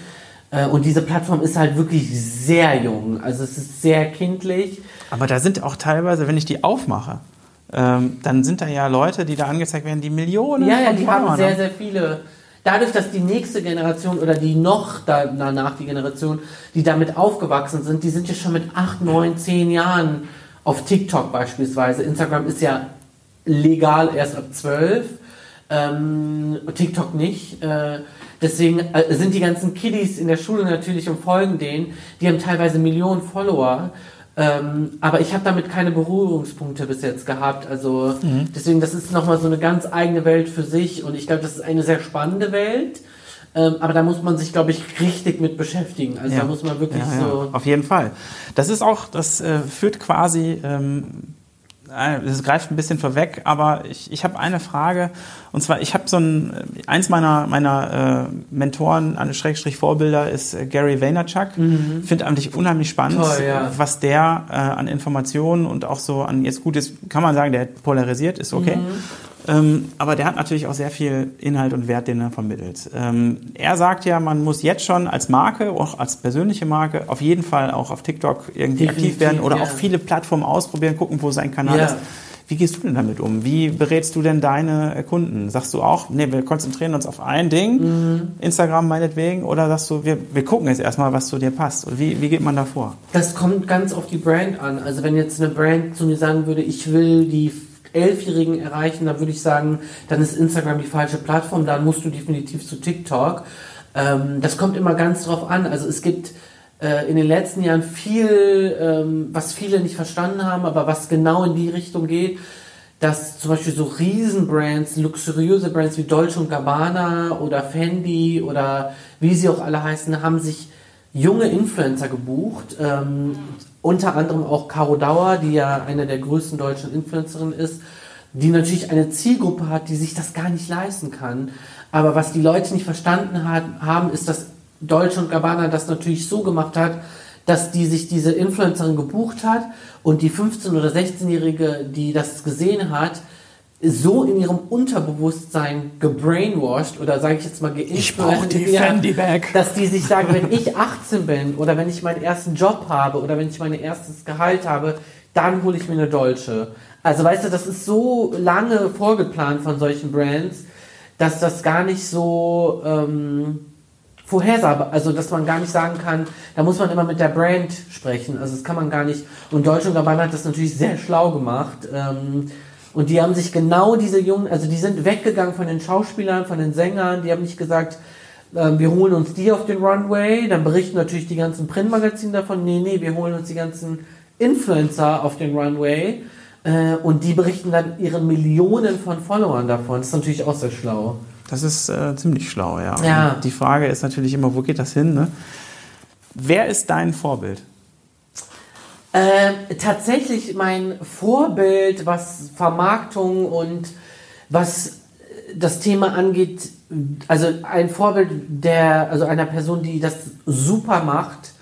Äh, Und diese Plattform ist halt wirklich sehr jung. Also es ist sehr kindlich. Aber da sind auch teilweise, wenn ich die aufmache, ähm, dann sind da ja Leute, die da angezeigt werden, die Millionen Ja, ja, von die Followern haben sehr, sehr viele. Dadurch, dass die nächste Generation oder die noch danach die Generation, die damit aufgewachsen sind, die sind ja schon mit 8, 9, 10 Jahren auf TikTok beispielsweise. Instagram ist ja legal erst ab 12, ähm, TikTok nicht. Äh, deswegen äh, sind die ganzen Kiddies in der Schule natürlich und folgen denen. Die haben teilweise Millionen Follower. Ähm, aber ich habe damit keine Berührungspunkte bis jetzt gehabt. Also mhm. deswegen, das ist nochmal so eine ganz eigene Welt für sich und ich glaube, das ist eine sehr spannende Welt. Ähm, aber da muss man sich, glaube ich, richtig mit beschäftigen. Also ja. da muss man wirklich ja, ja. so. Auf jeden Fall. Das ist auch, das äh, führt quasi ähm, das greift ein bisschen vorweg, aber ich, ich habe eine Frage. Und zwar, ich habe so ein, eins meiner, meiner äh, Mentoren, eine Schrägstrich Vorbilder ist äh, Gary Vaynerchuk. Mhm. Finde eigentlich unheimlich spannend, Toll, ja. was der äh, an Informationen und auch so an, jetzt gut ist, kann man sagen, der polarisiert, ist okay. Mhm. Ähm, aber der hat natürlich auch sehr viel Inhalt und Wert, den er vermittelt. Ähm, er sagt ja, man muss jetzt schon als Marke, auch als persönliche Marke, auf jeden Fall auch auf TikTok irgendwie Definitiv, aktiv werden oder ja. auch viele Plattformen ausprobieren, gucken, wo sein Kanal ja. ist. Wie gehst du denn damit um? Wie berätst du denn deine Kunden? Sagst du auch, nee, wir konzentrieren uns auf ein Ding, mhm. Instagram meinetwegen, oder sagst du, wir, wir gucken jetzt erstmal, was zu dir passt? Oder wie, wie geht man da vor? Das kommt ganz auf die Brand an. Also wenn jetzt eine Brand zu mir sagen würde, ich will die Elfjährigen erreichen, dann würde ich sagen, dann ist Instagram die falsche Plattform, dann musst du definitiv zu TikTok. Ähm, das kommt immer ganz drauf an. Also es gibt äh, in den letzten Jahren viel, ähm, was viele nicht verstanden haben, aber was genau in die Richtung geht, dass zum Beispiel so Riesenbrands, luxuriöse Brands wie Dolce Gabbana oder Fendi oder wie sie auch alle heißen, haben sich junge Influencer gebucht, ähm, unter anderem auch Caro Dauer, die ja eine der größten deutschen Influencerinnen ist, die natürlich eine Zielgruppe hat, die sich das gar nicht leisten kann. Aber was die Leute nicht verstanden hat, haben, ist, dass Deutsche und Gabbana das natürlich so gemacht hat, dass die sich diese Influencerin gebucht hat und die 15- oder 16-Jährige, die das gesehen hat, so in ihrem Unterbewusstsein gebrainwashed oder sage ich jetzt mal geinfluenced, dass die sich sagen, wenn ich 18 bin oder wenn ich meinen ersten Job habe oder wenn ich mein erstes Gehalt habe, dann hole ich mir eine Dolce. Also weißt du, das ist so lange vorgeplant von solchen Brands, dass das gar nicht so ähm, vorhersehbar, also dass man gar nicht sagen kann, da muss man immer mit der Brand sprechen. Also das kann man gar nicht. Und Deutsche und Gabbana hat das natürlich sehr schlau gemacht. Ähm, und die haben sich genau diese Jungen, also die sind weggegangen von den Schauspielern, von den Sängern, die haben nicht gesagt, äh, wir holen uns die auf den Runway, dann berichten natürlich die ganzen Printmagazine davon, nee, nee, wir holen uns die ganzen Influencer auf den Runway äh, und die berichten dann ihren Millionen von Followern davon. Das ist natürlich auch sehr schlau. Das ist äh, ziemlich schlau, ja. ja. Die Frage ist natürlich immer, wo geht das hin? Ne? Wer ist dein Vorbild? Äh, tatsächlich mein Vorbild, was Vermarktung und was das Thema angeht, also ein Vorbild der, also einer Person, die das super macht,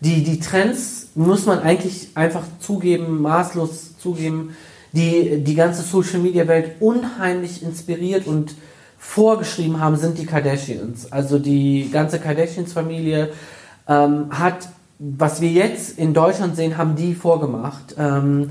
die, die Trends, muss man eigentlich einfach zugeben, maßlos zugeben, die die ganze Social Media Welt unheimlich inspiriert und vorgeschrieben haben, sind die Kardashians. Also die ganze Kardashians Familie ähm, hat was wir jetzt in Deutschland sehen, haben die vorgemacht. Ähm,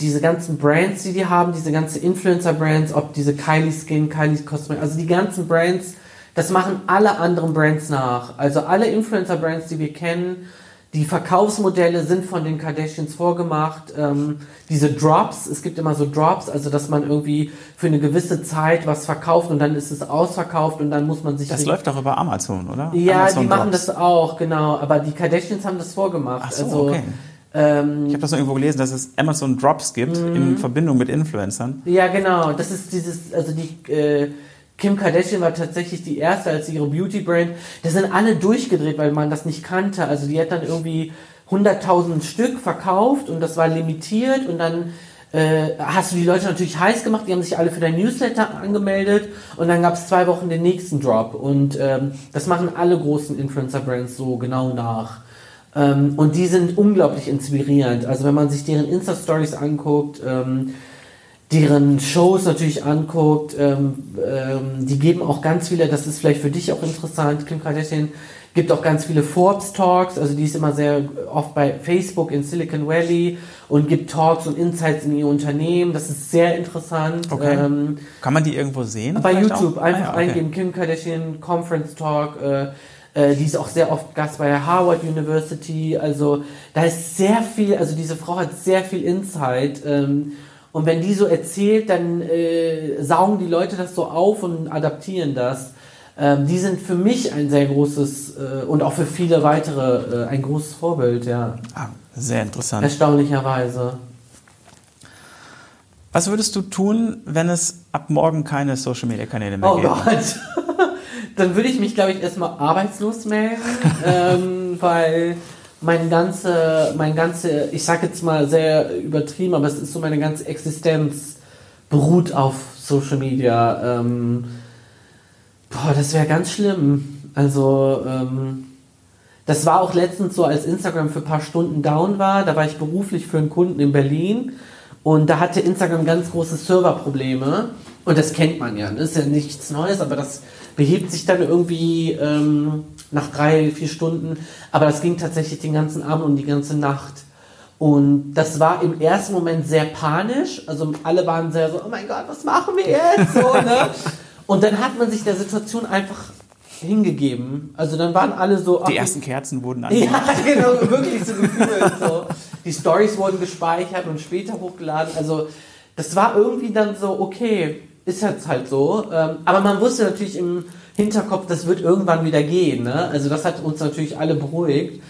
diese ganzen Brands, die die haben, diese ganzen Influencer-Brands, ob diese Kylie Skin, Kylie Cosmetics, also die ganzen Brands, das machen alle anderen Brands nach. Also alle Influencer-Brands, die wir kennen, die Verkaufsmodelle sind von den Kardashians vorgemacht. Ähm, diese Drops, es gibt immer so Drops, also dass man irgendwie für eine gewisse Zeit was verkauft und dann ist es ausverkauft und dann muss man sich. Das läuft doch über Amazon, oder? Ja, Amazon die machen Drops. das auch, genau. Aber die Kardashians haben das vorgemacht. Ach so, also, okay. Ähm, ich habe das noch irgendwo gelesen, dass es Amazon Drops gibt in mhm. Verbindung mit Influencern. Ja, genau. Das ist dieses, also die äh, Kim Kardashian war tatsächlich die erste als ihre Beauty-Brand. Da sind alle durchgedreht, weil man das nicht kannte. Also die hat dann irgendwie 100.000 Stück verkauft und das war limitiert und dann äh, hast du die Leute natürlich heiß gemacht, die haben sich alle für dein Newsletter angemeldet und dann gab es zwei Wochen den nächsten Drop und ähm, das machen alle großen Influencer-Brands so genau nach. Ähm, und die sind unglaublich inspirierend. Also wenn man sich deren Insta-Stories anguckt, ähm, deren Shows natürlich anguckt, ähm, ähm, die geben auch ganz viele, das ist vielleicht für dich auch interessant, Kim Kardashian gibt auch ganz viele Forbes Talks, also die ist immer sehr oft bei Facebook in Silicon Valley und gibt Talks und Insights in ihr Unternehmen. Das ist sehr interessant. Okay. Ähm, Kann man die irgendwo sehen? Bei YouTube auch? einfach ah, ja, okay. eingeben Kim Kardashian Conference Talk. Äh, äh, die ist auch sehr oft Gast bei der Harvard University. Also da ist sehr viel, also diese Frau hat sehr viel Insight. Ähm, und wenn die so erzählt, dann äh, saugen die Leute das so auf und adaptieren das. Ähm, die sind für mich ein sehr großes äh, und auch für viele weitere äh, ein großes Vorbild, ja. Ah, sehr interessant. Erstaunlicherweise. Was würdest du tun, wenn es ab morgen keine Social Media Kanäle mehr oh gibt? Oh Gott. Dann würde ich mich, glaube ich, erstmal arbeitslos melden, ähm, weil mein ganze, mein ganze, ich sage jetzt mal sehr übertrieben, aber es ist so meine ganze Existenz beruht auf Social Media. Ähm, Boah, das wäre ganz schlimm. Also, ähm, das war auch letztens so, als Instagram für ein paar Stunden down war. Da war ich beruflich für einen Kunden in Berlin und da hatte Instagram ganz große Serverprobleme. Und das kennt man ja. Das ne? ist ja nichts Neues, aber das behebt sich dann irgendwie ähm, nach drei, vier Stunden. Aber das ging tatsächlich den ganzen Abend und die ganze Nacht. Und das war im ersten Moment sehr panisch. Also alle waren sehr so, oh mein Gott, was machen wir jetzt? So, ne? Und dann hat man sich der Situation einfach hingegeben. Also dann waren alle so. Die ersten Kerzen wurden angemacht. Ja, genau, wirklich so gefühlt. So. Die Stories wurden gespeichert und später hochgeladen. Also das war irgendwie dann so, okay, ist jetzt halt so. Ähm, aber man wusste natürlich im Hinterkopf, das wird irgendwann wieder gehen. Ne? Also das hat uns natürlich alle beruhigt.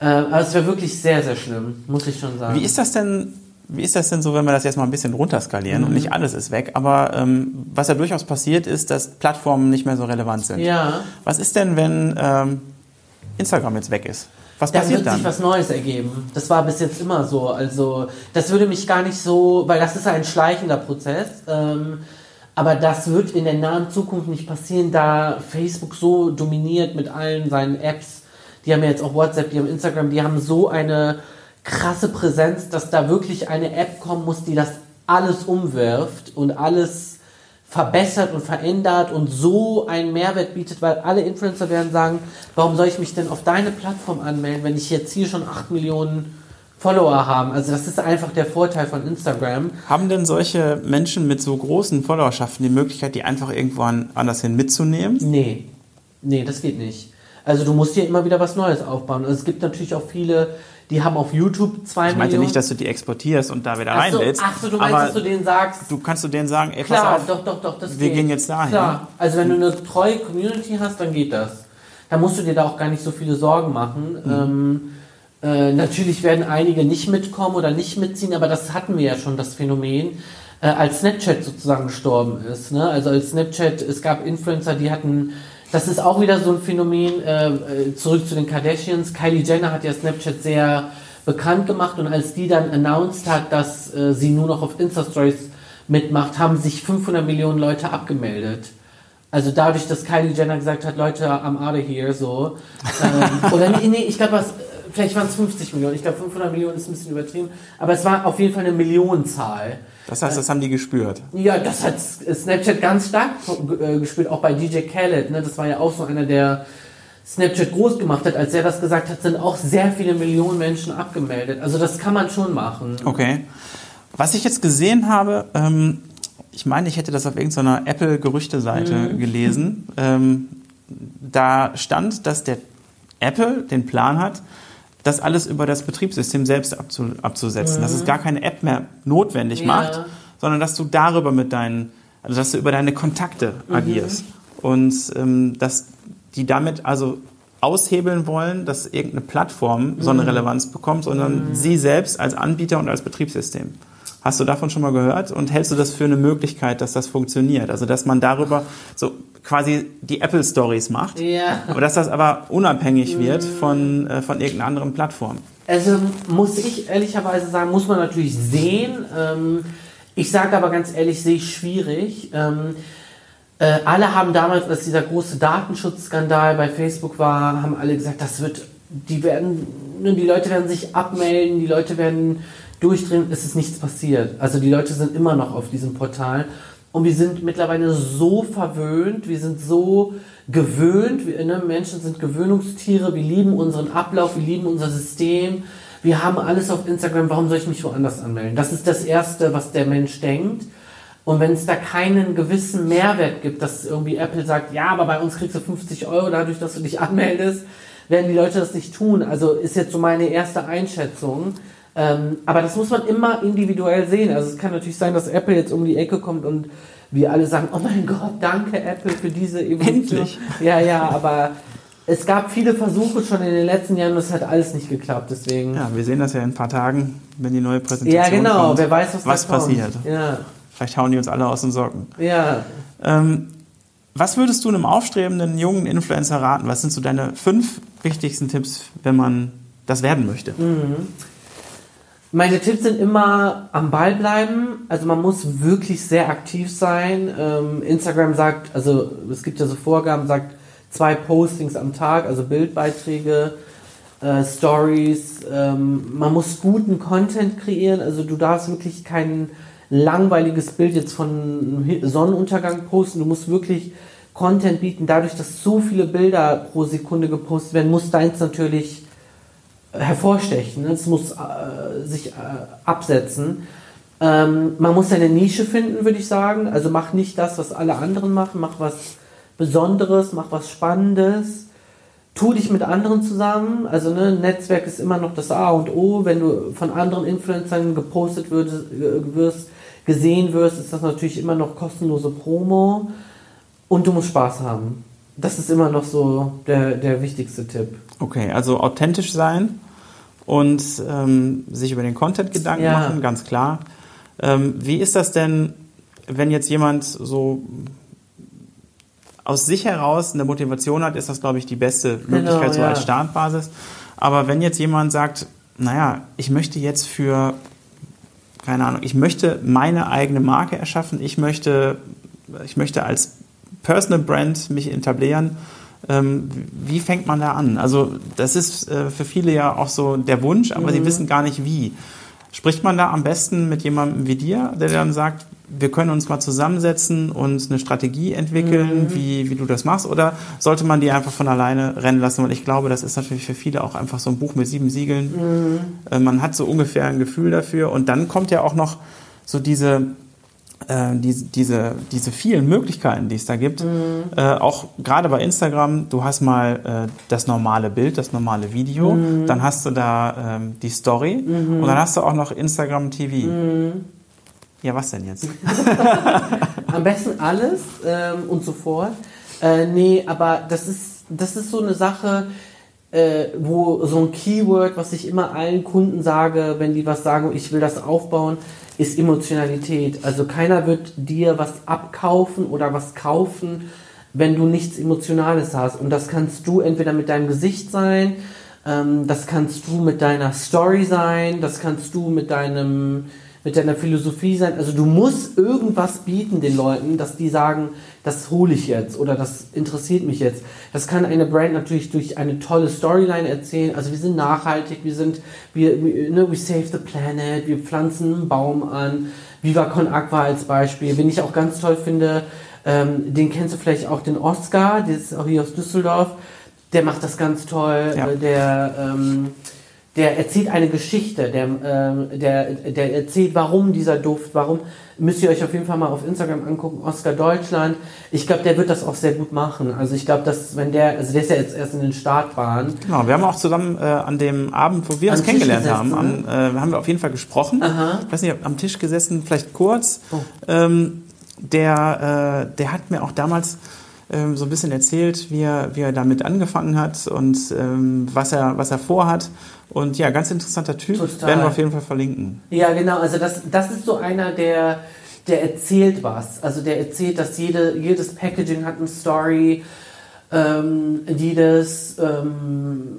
Ähm, aber es wäre wirklich sehr, sehr schlimm, muss ich schon sagen. Wie ist das denn wie ist das denn so, wenn wir das jetzt mal ein bisschen runterskalieren mhm. und nicht alles ist weg? Aber ähm, was ja durchaus passiert, ist, dass Plattformen nicht mehr so relevant sind. Ja. Was ist denn, wenn ähm, Instagram jetzt weg ist? Was dann passiert wird dann? sich was Neues ergeben. Das war bis jetzt immer so. Also das würde mich gar nicht so, weil das ist ein schleichender Prozess. Ähm, aber das wird in der nahen Zukunft nicht passieren, da Facebook so dominiert mit allen seinen Apps. Die haben ja jetzt auch WhatsApp, die haben Instagram, die haben so eine krasse Präsenz, dass da wirklich eine App kommen muss, die das alles umwirft und alles verbessert und verändert und so einen Mehrwert bietet, weil alle Influencer werden sagen, warum soll ich mich denn auf deine Plattform anmelden, wenn ich jetzt hier schon 8 Millionen Follower habe. Also das ist einfach der Vorteil von Instagram. Haben denn solche Menschen mit so großen Followerschaften die Möglichkeit, die einfach irgendwo anders hin mitzunehmen? Nee. Nee, das geht nicht. Also du musst hier immer wieder was Neues aufbauen. Also es gibt natürlich auch viele die haben auf YouTube zwei Millionen. Ich meinte Millionen. nicht, dass du die exportierst und da wieder ach so, reinlädst. Ach so, du meinst, dass du denen sagst. Du kannst du denen sagen, ey, klar, pass auf, doch, doch, doch, das wir geht. gehen jetzt dahin. Klar, also wenn du eine treue Community hast, dann geht das. Da musst du dir da auch gar nicht so viele Sorgen machen. Mhm. Ähm, äh, natürlich werden einige nicht mitkommen oder nicht mitziehen, aber das hatten wir ja schon, das Phänomen, äh, als Snapchat sozusagen gestorben ist. Ne? Also als Snapchat, es gab Influencer, die hatten das ist auch wieder so ein Phänomen, äh, äh, zurück zu den Kardashians. Kylie Jenner hat ja Snapchat sehr bekannt gemacht und als die dann announced hat, dass äh, sie nur noch auf Insta-Stories mitmacht, haben sich 500 Millionen Leute abgemeldet. Also dadurch, dass Kylie Jenner gesagt hat, Leute, I'm out of here, so. ähm, oder nee, nee ich glaube, vielleicht waren es 50 Millionen. Ich glaube, 500 Millionen ist ein bisschen übertrieben. Aber es war auf jeden Fall eine Millionenzahl. Das heißt, das haben die gespürt. Ja, das hat Snapchat ganz stark äh, gespürt, auch bei DJ Khaled. Ne? Das war ja auch so einer, der Snapchat groß gemacht hat. Als er das gesagt hat, sind auch sehr viele Millionen Menschen abgemeldet. Also das kann man schon machen. Okay. Was ich jetzt gesehen habe, ähm, ich meine, ich hätte das auf irgendeiner Apple-Gerüchte-Seite mhm. gelesen. Ähm, da stand, dass der Apple den Plan hat, das alles über das Betriebssystem selbst abzu, abzusetzen. Mhm. Dass es mhm. gar keine App mehr notwendig ja. macht, sondern dass du darüber mit deinen, also dass du über deine Kontakte mhm. agierst. Und ähm, dass die damit also aushebeln wollen, dass irgendeine Plattform so eine mhm. Relevanz bekommt, sondern mhm. sie selbst als Anbieter und als Betriebssystem. Hast du davon schon mal gehört und hältst du das für eine Möglichkeit, dass das funktioniert? Also, dass man darüber so quasi die Apple Stories macht, ja. aber dass das aber unabhängig wird mhm. von, äh, von irgendeiner anderen Plattform. Also, muss ich ehrlicherweise sagen, muss man natürlich sehen. Ähm, ich sage aber ganz ehrlich, sehe ich schwierig. Ähm, äh, alle haben damals, als dieser große Datenschutzskandal bei Facebook war, haben alle gesagt, das wird, die werden, die Leute werden sich abmelden, die Leute werden durchdrehen, ist es nichts passiert. Also die Leute sind immer noch auf diesem Portal und wir sind mittlerweile so verwöhnt, wir sind so gewöhnt, wir, ne, Menschen sind Gewöhnungstiere, wir lieben unseren Ablauf, wir lieben unser System, wir haben alles auf Instagram, warum soll ich mich woanders anmelden? Das ist das Erste, was der Mensch denkt. Und wenn es da keinen gewissen Mehrwert gibt, dass irgendwie Apple sagt, ja, aber bei uns kriegst du 50 Euro dadurch, dass du dich anmeldest, werden die Leute das nicht tun. Also ist jetzt so meine erste Einschätzung. Ähm, aber das muss man immer individuell sehen. Also es kann natürlich sein, dass Apple jetzt um die Ecke kommt und wir alle sagen, oh mein Gott, danke Apple für diese Evolution. Endlich. Ja, ja, aber es gab viele Versuche schon in den letzten Jahren und es hat alles nicht geklappt. Deswegen. Ja, wir sehen das ja in ein paar Tagen, wenn die neue Präsentation kommt. Ja, genau. Kommt, Wer weiß, was, was passiert. Ja. Vielleicht hauen die uns alle aus den Socken. Ja. Ähm, was würdest du einem aufstrebenden jungen Influencer raten? Was sind so deine fünf wichtigsten Tipps, wenn man das werden möchte? Mhm. Meine Tipps sind immer am Ball bleiben. Also man muss wirklich sehr aktiv sein. Ähm, Instagram sagt, also es gibt ja so Vorgaben, sagt zwei Postings am Tag, also Bildbeiträge, äh, Stories. Ähm, man muss guten Content kreieren. Also du darfst wirklich kein langweiliges Bild jetzt von Sonnenuntergang posten. Du musst wirklich Content bieten. Dadurch, dass so viele Bilder pro Sekunde gepostet werden, muss deins natürlich hervorstechen. Es muss äh, sich äh, absetzen. Ähm, man muss seine Nische finden, würde ich sagen. Also mach nicht das, was alle anderen machen. Mach was Besonderes, mach was Spannendes. Tu dich mit anderen zusammen. Also ne, Netzwerk ist immer noch das A und O. Wenn du von anderen Influencern gepostet würdest, wirst, gesehen wirst, ist das natürlich immer noch kostenlose Promo. Und du musst Spaß haben. Das ist immer noch so der, der wichtigste Tipp. Okay, also authentisch sein und ähm, sich über den Content Gedanken ja. machen, ganz klar. Ähm, wie ist das denn, wenn jetzt jemand so aus sich heraus eine Motivation hat, ist das, glaube ich, die beste genau, Möglichkeit genau, so ja. als Startbasis. Aber wenn jetzt jemand sagt, naja, ich möchte jetzt für, keine Ahnung, ich möchte meine eigene Marke erschaffen, ich möchte, ich möchte als Personal Brand mich etablieren, ähm, wie fängt man da an? Also das ist äh, für viele ja auch so der Wunsch, aber mhm. sie wissen gar nicht wie. Spricht man da am besten mit jemandem wie dir, der dann sagt, wir können uns mal zusammensetzen und eine Strategie entwickeln, mhm. wie, wie du das machst? Oder sollte man die einfach von alleine rennen lassen? Weil ich glaube, das ist natürlich für viele auch einfach so ein Buch mit sieben Siegeln. Mhm. Äh, man hat so ungefähr ein Gefühl dafür. Und dann kommt ja auch noch so diese äh, diese, diese, diese vielen Möglichkeiten, die es da gibt, mhm. äh, auch gerade bei Instagram, du hast mal äh, das normale Bild, das normale Video, mhm. dann hast du da ähm, die Story mhm. und dann hast du auch noch Instagram TV. Mhm. Ja, was denn jetzt? Am besten alles ähm, und sofort. Äh, nee, aber das ist, das ist so eine Sache, äh, wo so ein Keyword, was ich immer allen Kunden sage, wenn die was sagen, ich will das aufbauen, ist Emotionalität. Also keiner wird dir was abkaufen oder was kaufen, wenn du nichts Emotionales hast. Und das kannst du entweder mit deinem Gesicht sein, ähm, das kannst du mit deiner Story sein, das kannst du mit deinem mit deiner Philosophie sein. Also du musst irgendwas bieten den Leuten, dass die sagen, das hole ich jetzt oder das interessiert mich jetzt. Das kann eine Brand natürlich durch eine tolle Storyline erzählen. Also wir sind nachhaltig, wir sind, wir, ne, we save the planet, wir pflanzen einen Baum an. Viva Con Aqua als Beispiel. Wen ich auch ganz toll finde, ähm, den kennst du vielleicht auch, den Oscar, der ist auch hier aus Düsseldorf. Der macht das ganz toll. Ja. Der ähm, der erzählt eine Geschichte, der, äh, der, der erzählt, warum dieser Duft, warum, müsst ihr euch auf jeden Fall mal auf Instagram angucken, Oscar Deutschland. Ich glaube, der wird das auch sehr gut machen. Also ich glaube, dass wenn der, also der ist ja jetzt erst in den Startbahn. Genau, wir haben auch zusammen äh, an dem Abend, wo wir uns kennengelernt gesessen, haben, am, äh, haben wir auf jeden Fall gesprochen. Aha. Ich weiß nicht, am Tisch gesessen, vielleicht kurz. Oh. Ähm, der, äh, der hat mir auch damals ähm, so ein bisschen erzählt, wie er, wie er damit angefangen hat und ähm, was, er, was er vorhat. Und ja, ganz interessanter Typ. Total. Werden wir auf jeden Fall verlinken. Ja, genau. Also das, das ist so einer, der, der erzählt was. Also der erzählt, dass jede, jedes Packaging hat eine Story, ähm, jedes ähm,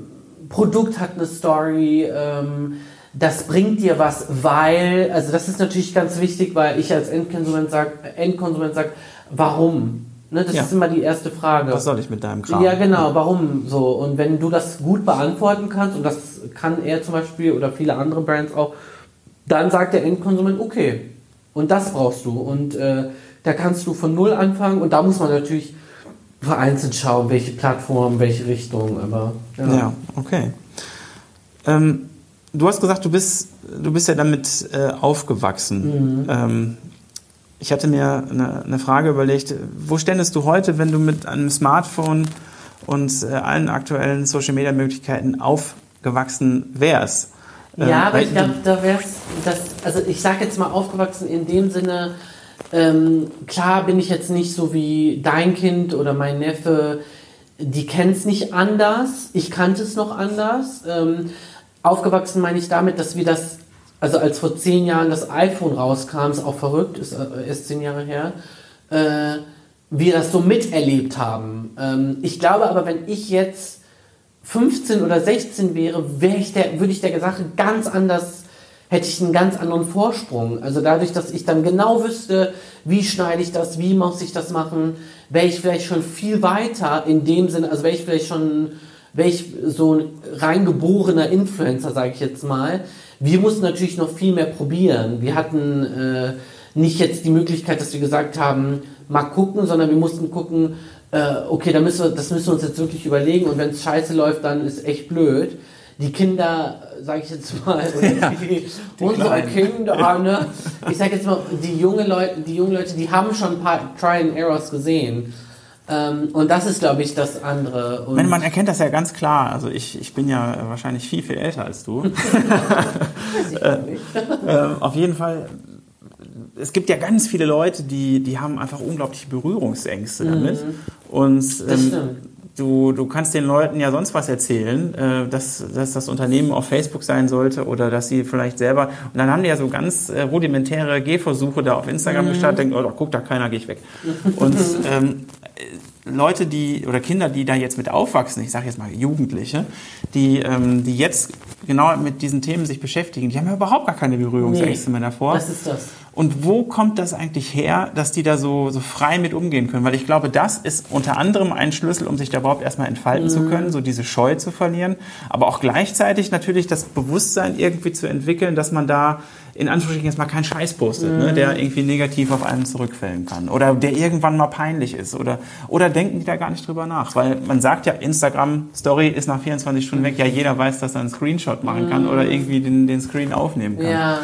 Produkt hat eine Story. Ähm, das bringt dir was, weil, also das ist natürlich ganz wichtig, weil ich als Endkonsument sage, Endkonsument sag, warum? Ne, das ja. ist immer die erste Frage. Was soll ich mit deinem Kram? Ja, genau, warum so? Und wenn du das gut beantworten kannst, und das kann er zum Beispiel oder viele andere Brands auch, dann sagt der Endkonsument, okay, und das brauchst du. Und äh, da kannst du von Null anfangen und da muss man natürlich vereinzelt schauen, welche Plattform, welche Richtung, aber ja, ja okay. Ähm, du hast gesagt, du bist, du bist ja damit äh, aufgewachsen. Mhm. Ähm, ich hatte mir eine, eine, Frage überlegt, wo ständest du heute, wenn du mit einem Smartphone und äh, allen aktuellen Social-Media-Möglichkeiten aufgewachsen wärst? Ähm, ja, aber ich glaube, da wär's, das, also ich sage jetzt mal aufgewachsen in dem Sinne, ähm, klar bin ich jetzt nicht so wie dein Kind oder mein Neffe, die kennt es nicht anders. Ich kannte es noch anders. Ähm, aufgewachsen meine ich damit, dass wir das, also als vor zehn Jahren das iPhone rauskam, ist auch verrückt, ist äh, erst zehn Jahre her, äh, wir das so miterlebt haben. Ähm, ich glaube aber, wenn ich jetzt 15 oder 16 wäre, wär ich der, würde ich der Sache ganz anders hätte ich einen ganz anderen Vorsprung. Also dadurch, dass ich dann genau wüsste, wie schneide ich das, wie muss ich das machen, wäre ich vielleicht schon viel weiter in dem Sinne, also wäre ich vielleicht schon, wäre ich so ein reingeborener Influencer, sage ich jetzt mal. Wir mussten natürlich noch viel mehr probieren. Wir hatten äh, nicht jetzt die Möglichkeit, dass wir gesagt haben, mal gucken, sondern wir mussten gucken, äh, okay, da müssen wir, das müssen wir uns jetzt wirklich überlegen und wenn es scheiße läuft, dann ist echt blöd die Kinder, sage ich jetzt mal, ja, die, die unsere Kinder, ne? ich sage jetzt mal, die junge Leute, die jungen Leute, die haben schon ein paar Try and Errors gesehen. Ähm, und das ist, glaube ich, das andere. Und man, man erkennt das ja ganz klar. Also ich, ich bin ja wahrscheinlich viel, viel älter als du. äh, äh, auf jeden Fall es gibt ja ganz viele Leute, die, die haben einfach unglaubliche Berührungsängste damit. Mhm. Und ähm, du, du kannst den Leuten ja sonst was erzählen, äh, dass, dass das Unternehmen auf Facebook sein sollte oder dass sie vielleicht selber. Und dann haben die ja so ganz äh, rudimentäre Gehversuche da auf Instagram mhm. gestartet, denken, oh, guck, da keiner, gehe ich weg. Und ähm, Leute, die oder Kinder, die da jetzt mit aufwachsen, ich sage jetzt mal Jugendliche, die, ähm, die jetzt genau mit diesen Themen sich beschäftigen, die haben ja überhaupt gar keine Berührungsängste nee, mehr davor. Das ist das. Und wo kommt das eigentlich her, dass die da so, so frei mit umgehen können? Weil ich glaube, das ist unter anderem ein Schlüssel, um sich da überhaupt erstmal entfalten mhm. zu können, so diese Scheu zu verlieren, aber auch gleichzeitig natürlich das Bewusstsein irgendwie zu entwickeln, dass man da in Anführungsstrichen jetzt mal keinen Scheiß postet, mhm. ne, der mhm. irgendwie negativ auf einen zurückfällen kann oder der irgendwann mal peinlich ist oder, oder denken die da gar nicht drüber nach, weil man sagt ja, Instagram Story ist nach 24 Stunden weg, ja jeder weiß, dass er einen Screenshot machen kann mhm. oder irgendwie den, den Screen aufnehmen kann. Ja.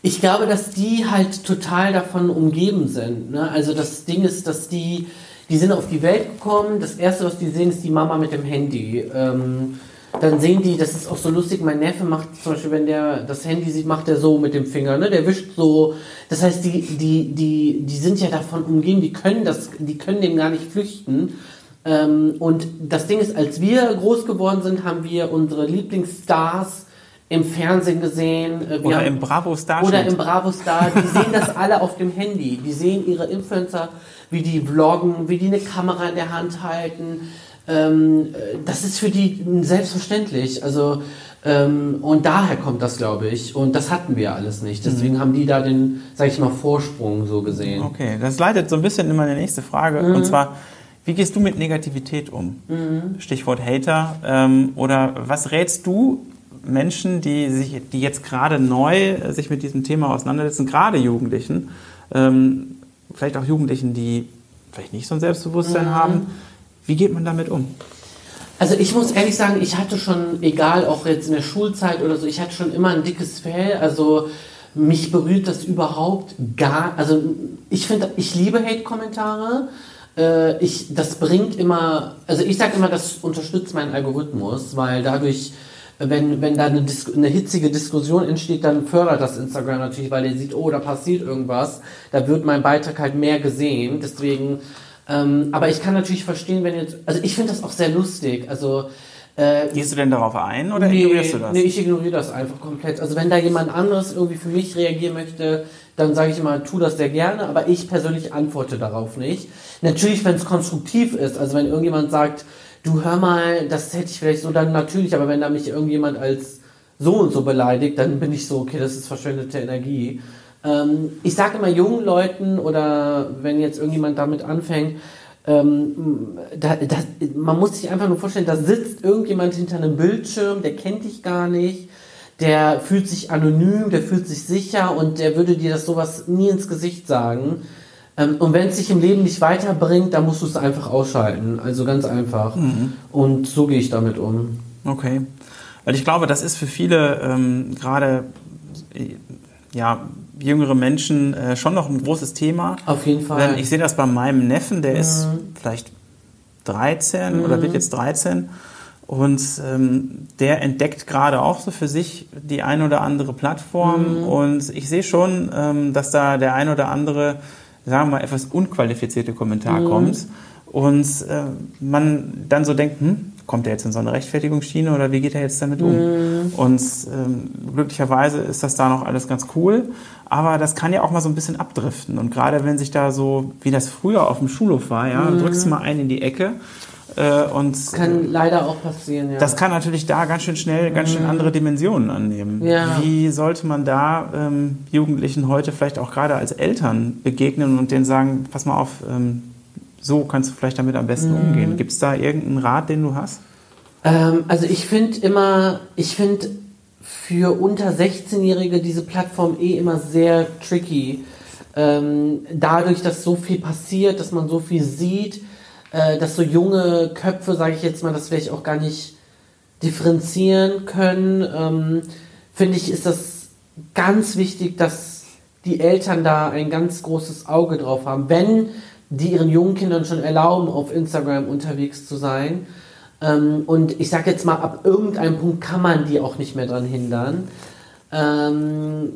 Ich glaube, dass die halt total davon umgeben sind. Ne? Also das Ding ist, dass die, die sind auf die Welt gekommen. Das erste, was die sehen, ist die Mama mit dem Handy. Ähm, dann sehen die, das ist auch so lustig, mein Neffe macht zum Beispiel, wenn der das Handy sieht, macht er so mit dem Finger, ne? Der wischt so. Das heißt, die, die, die, die sind ja davon umgeben, die können das, die können dem gar nicht flüchten. Ähm, und das Ding ist, als wir groß geworden sind, haben wir unsere Lieblingsstars im Fernsehen gesehen. Äh, wir oder haben, im Bravo Star. Oder im Bravo Star. Die sehen das alle auf dem Handy. Die sehen ihre Influencer, wie die vloggen, wie die eine Kamera in der Hand halten ähm, das ist für die selbstverständlich. Also ähm, und daher kommt das, glaube ich. Und das hatten wir alles nicht. Deswegen mhm. haben die da den, sag ich mal, Vorsprung so gesehen. Okay, das leitet so ein bisschen in meine nächste Frage. Mhm. Und zwar, wie gehst du mit Negativität um? Mhm. Stichwort Hater. Ähm, oder was rätst du Menschen, die sich, die jetzt gerade neu sich mit diesem Thema auseinandersetzen, gerade Jugendlichen, ähm, vielleicht auch Jugendlichen, die vielleicht nicht so ein Selbstbewusstsein mhm. haben, wie geht man damit um? Also ich muss ehrlich sagen, ich hatte schon, egal auch jetzt in der Schulzeit oder so, ich hatte schon immer ein dickes Fell. Also mich berührt das überhaupt gar. Also ich finde, ich liebe Hate-Kommentare. Äh, ich, das bringt immer, also ich sage immer, das unterstützt meinen Algorithmus, weil dadurch, wenn, wenn da eine, Dis eine hitzige Diskussion entsteht, dann fördert das Instagram natürlich, weil er sieht, oh, da passiert irgendwas. Da wird mein Beitrag halt mehr gesehen. Deswegen ähm, aber ich kann natürlich verstehen, wenn jetzt, also ich finde das auch sehr lustig. Also äh, Gehst du denn darauf ein oder nee, ignorierst du das? Nee, ich ignoriere das einfach komplett. Also wenn da jemand anderes irgendwie für mich reagieren möchte, dann sage ich immer, tu das sehr gerne, aber ich persönlich antworte darauf nicht. Natürlich, wenn es konstruktiv ist, also wenn irgendjemand sagt, du hör mal, das hätte ich vielleicht so, dann natürlich, aber wenn da mich irgendjemand als so und so beleidigt, dann bin ich so, okay, das ist verschwendete Energie. Ähm, ich sage immer jungen Leuten oder wenn jetzt irgendjemand damit anfängt, ähm, da, da, man muss sich einfach nur vorstellen, da sitzt irgendjemand hinter einem Bildschirm, der kennt dich gar nicht, der fühlt sich anonym, der fühlt sich sicher und der würde dir das sowas nie ins Gesicht sagen. Ähm, und wenn es dich im Leben nicht weiterbringt, dann musst du es einfach ausschalten. Also ganz einfach. Mhm. Und so gehe ich damit um. Okay. Weil ich glaube, das ist für viele ähm, gerade ja, jüngere Menschen äh, schon noch ein großes Thema. Auf jeden Fall. Denn ich sehe das bei meinem Neffen, der mhm. ist vielleicht 13 mhm. oder wird jetzt 13. Und ähm, der entdeckt gerade auch so für sich die ein oder andere Plattform. Mhm. Und ich sehe schon, ähm, dass da der ein oder andere, sagen wir mal, etwas unqualifizierte Kommentar mhm. kommt. Und äh, man dann so denkt, hm, kommt er jetzt in so eine Rechtfertigungsschiene oder wie geht er jetzt damit um? Mhm. Und ähm, glücklicherweise ist das da noch alles ganz cool. Aber das kann ja auch mal so ein bisschen abdriften. Und gerade wenn sich da so, wie das früher auf dem Schulhof war, ja, mhm. drückst du mal einen in die Ecke. Äh, und das kann leider auch passieren, ja. Das kann natürlich da ganz schön schnell, ganz schön mhm. andere Dimensionen annehmen. Ja. Wie sollte man da ähm, Jugendlichen heute vielleicht auch gerade als Eltern begegnen und denen sagen, pass mal auf, ähm, so kannst du vielleicht damit am besten mhm. umgehen. Gibt es da irgendeinen Rat, den du hast? Ähm, also ich finde immer, ich finde für unter 16-Jährige diese Plattform eh immer sehr tricky. Ähm, dadurch, dass so viel passiert, dass man so viel sieht, äh, dass so junge Köpfe, sage ich jetzt mal, das vielleicht auch gar nicht differenzieren können, ähm, finde ich, ist das ganz wichtig, dass die Eltern da ein ganz großes Auge drauf haben. Wenn die ihren jungen Kindern schon erlauben, auf Instagram unterwegs zu sein. Ähm, und ich sage jetzt mal, ab irgendeinem Punkt kann man die auch nicht mehr dran hindern. Ähm,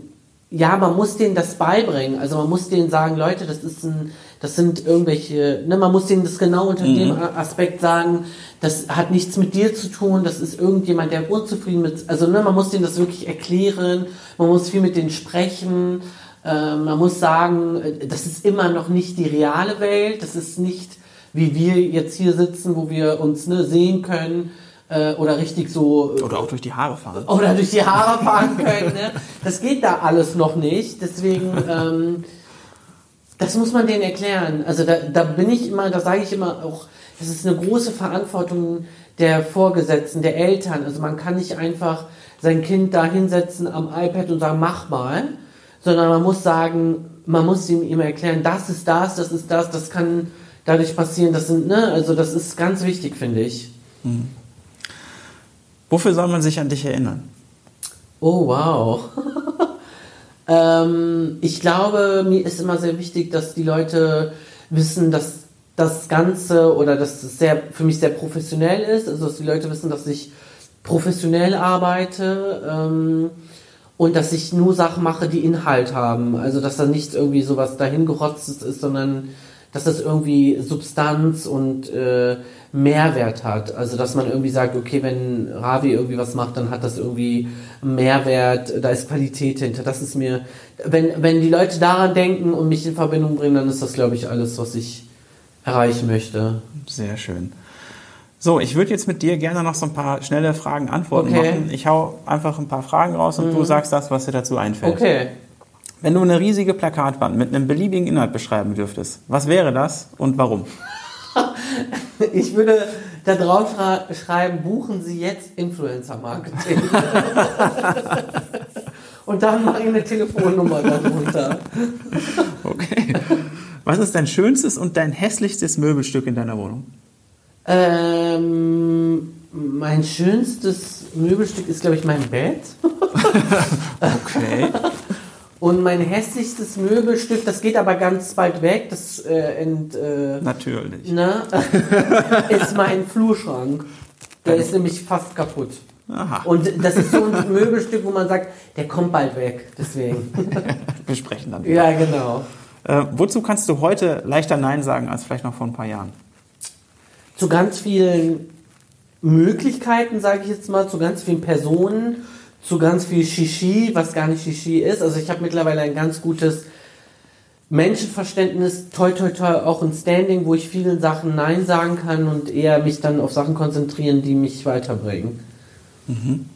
ja, man muss denen das beibringen. Also man muss denen sagen, Leute, das ist ein, das sind irgendwelche, ne, man muss denen das genau unter mhm. dem Aspekt sagen, das hat nichts mit dir zu tun, das ist irgendjemand, der unzufrieden mit, also ne, man muss denen das wirklich erklären, man muss viel mit denen sprechen. Äh, man muss sagen, äh, das ist immer noch nicht die reale Welt. Das ist nicht, wie wir jetzt hier sitzen, wo wir uns ne, sehen können äh, oder richtig so. Oder auch durch die Haare fahren. Oder durch die Haare fahren können. Ne? Das geht da alles noch nicht. Deswegen, ähm, das muss man denen erklären. Also da, da bin ich immer, da sage ich immer auch, das ist eine große Verantwortung der Vorgesetzten, der Eltern. Also man kann nicht einfach sein Kind da hinsetzen am iPad und sagen, mach mal sondern man muss sagen, man muss ihm, ihm erklären, das ist das, das ist das, das kann dadurch passieren, das sind, ne, also das ist ganz wichtig, finde ich. Mhm. Wofür soll man sich an dich erinnern? Oh, wow. ähm, ich glaube, mir ist immer sehr wichtig, dass die Leute wissen, dass das Ganze oder dass es sehr, für mich sehr professionell ist, also dass die Leute wissen, dass ich professionell arbeite. Ähm, und dass ich nur Sachen mache, die Inhalt haben. Also dass da nicht irgendwie sowas dahingerotztes ist, sondern dass das irgendwie Substanz und äh, Mehrwert hat. Also dass man irgendwie sagt, okay, wenn Ravi irgendwie was macht, dann hat das irgendwie Mehrwert, da ist Qualität hinter. Das ist mir, wenn, wenn die Leute daran denken und mich in Verbindung bringen, dann ist das, glaube ich, alles, was ich erreichen möchte. Sehr schön. So, ich würde jetzt mit dir gerne noch so ein paar schnelle Fragen Antworten okay. machen. Ich hau einfach ein paar Fragen raus und mhm. du sagst das, was dir dazu einfällt. Okay. Wenn du eine riesige Plakatwand mit einem beliebigen Inhalt beschreiben dürftest, was wäre das und warum? ich würde da drauf schreiben, buchen Sie jetzt Influencer-Marketing. und dann mache ich eine Telefonnummer darunter. okay. Was ist dein schönstes und dein hässlichstes Möbelstück in deiner Wohnung? Ähm, mein schönstes Möbelstück ist, glaube ich, mein Bett. okay. Und mein hässlichstes Möbelstück, das geht aber ganz weit weg, das äh, ent, äh, Natürlich. Ne, ist mein Flurschrank. Der ist nämlich fast kaputt. Aha. Und das ist so ein Möbelstück, wo man sagt, der kommt bald weg. Deswegen. Wir sprechen dann. Wieder. Ja, genau. Äh, wozu kannst du heute leichter Nein sagen als vielleicht noch vor ein paar Jahren? Zu ganz vielen Möglichkeiten, sage ich jetzt mal, zu ganz vielen Personen, zu ganz viel Shishi, was gar nicht Shishi ist. Also ich habe mittlerweile ein ganz gutes Menschenverständnis, toi toi toi, auch ein Standing, wo ich vielen Sachen Nein sagen kann und eher mich dann auf Sachen konzentrieren, die mich weiterbringen. Mhm.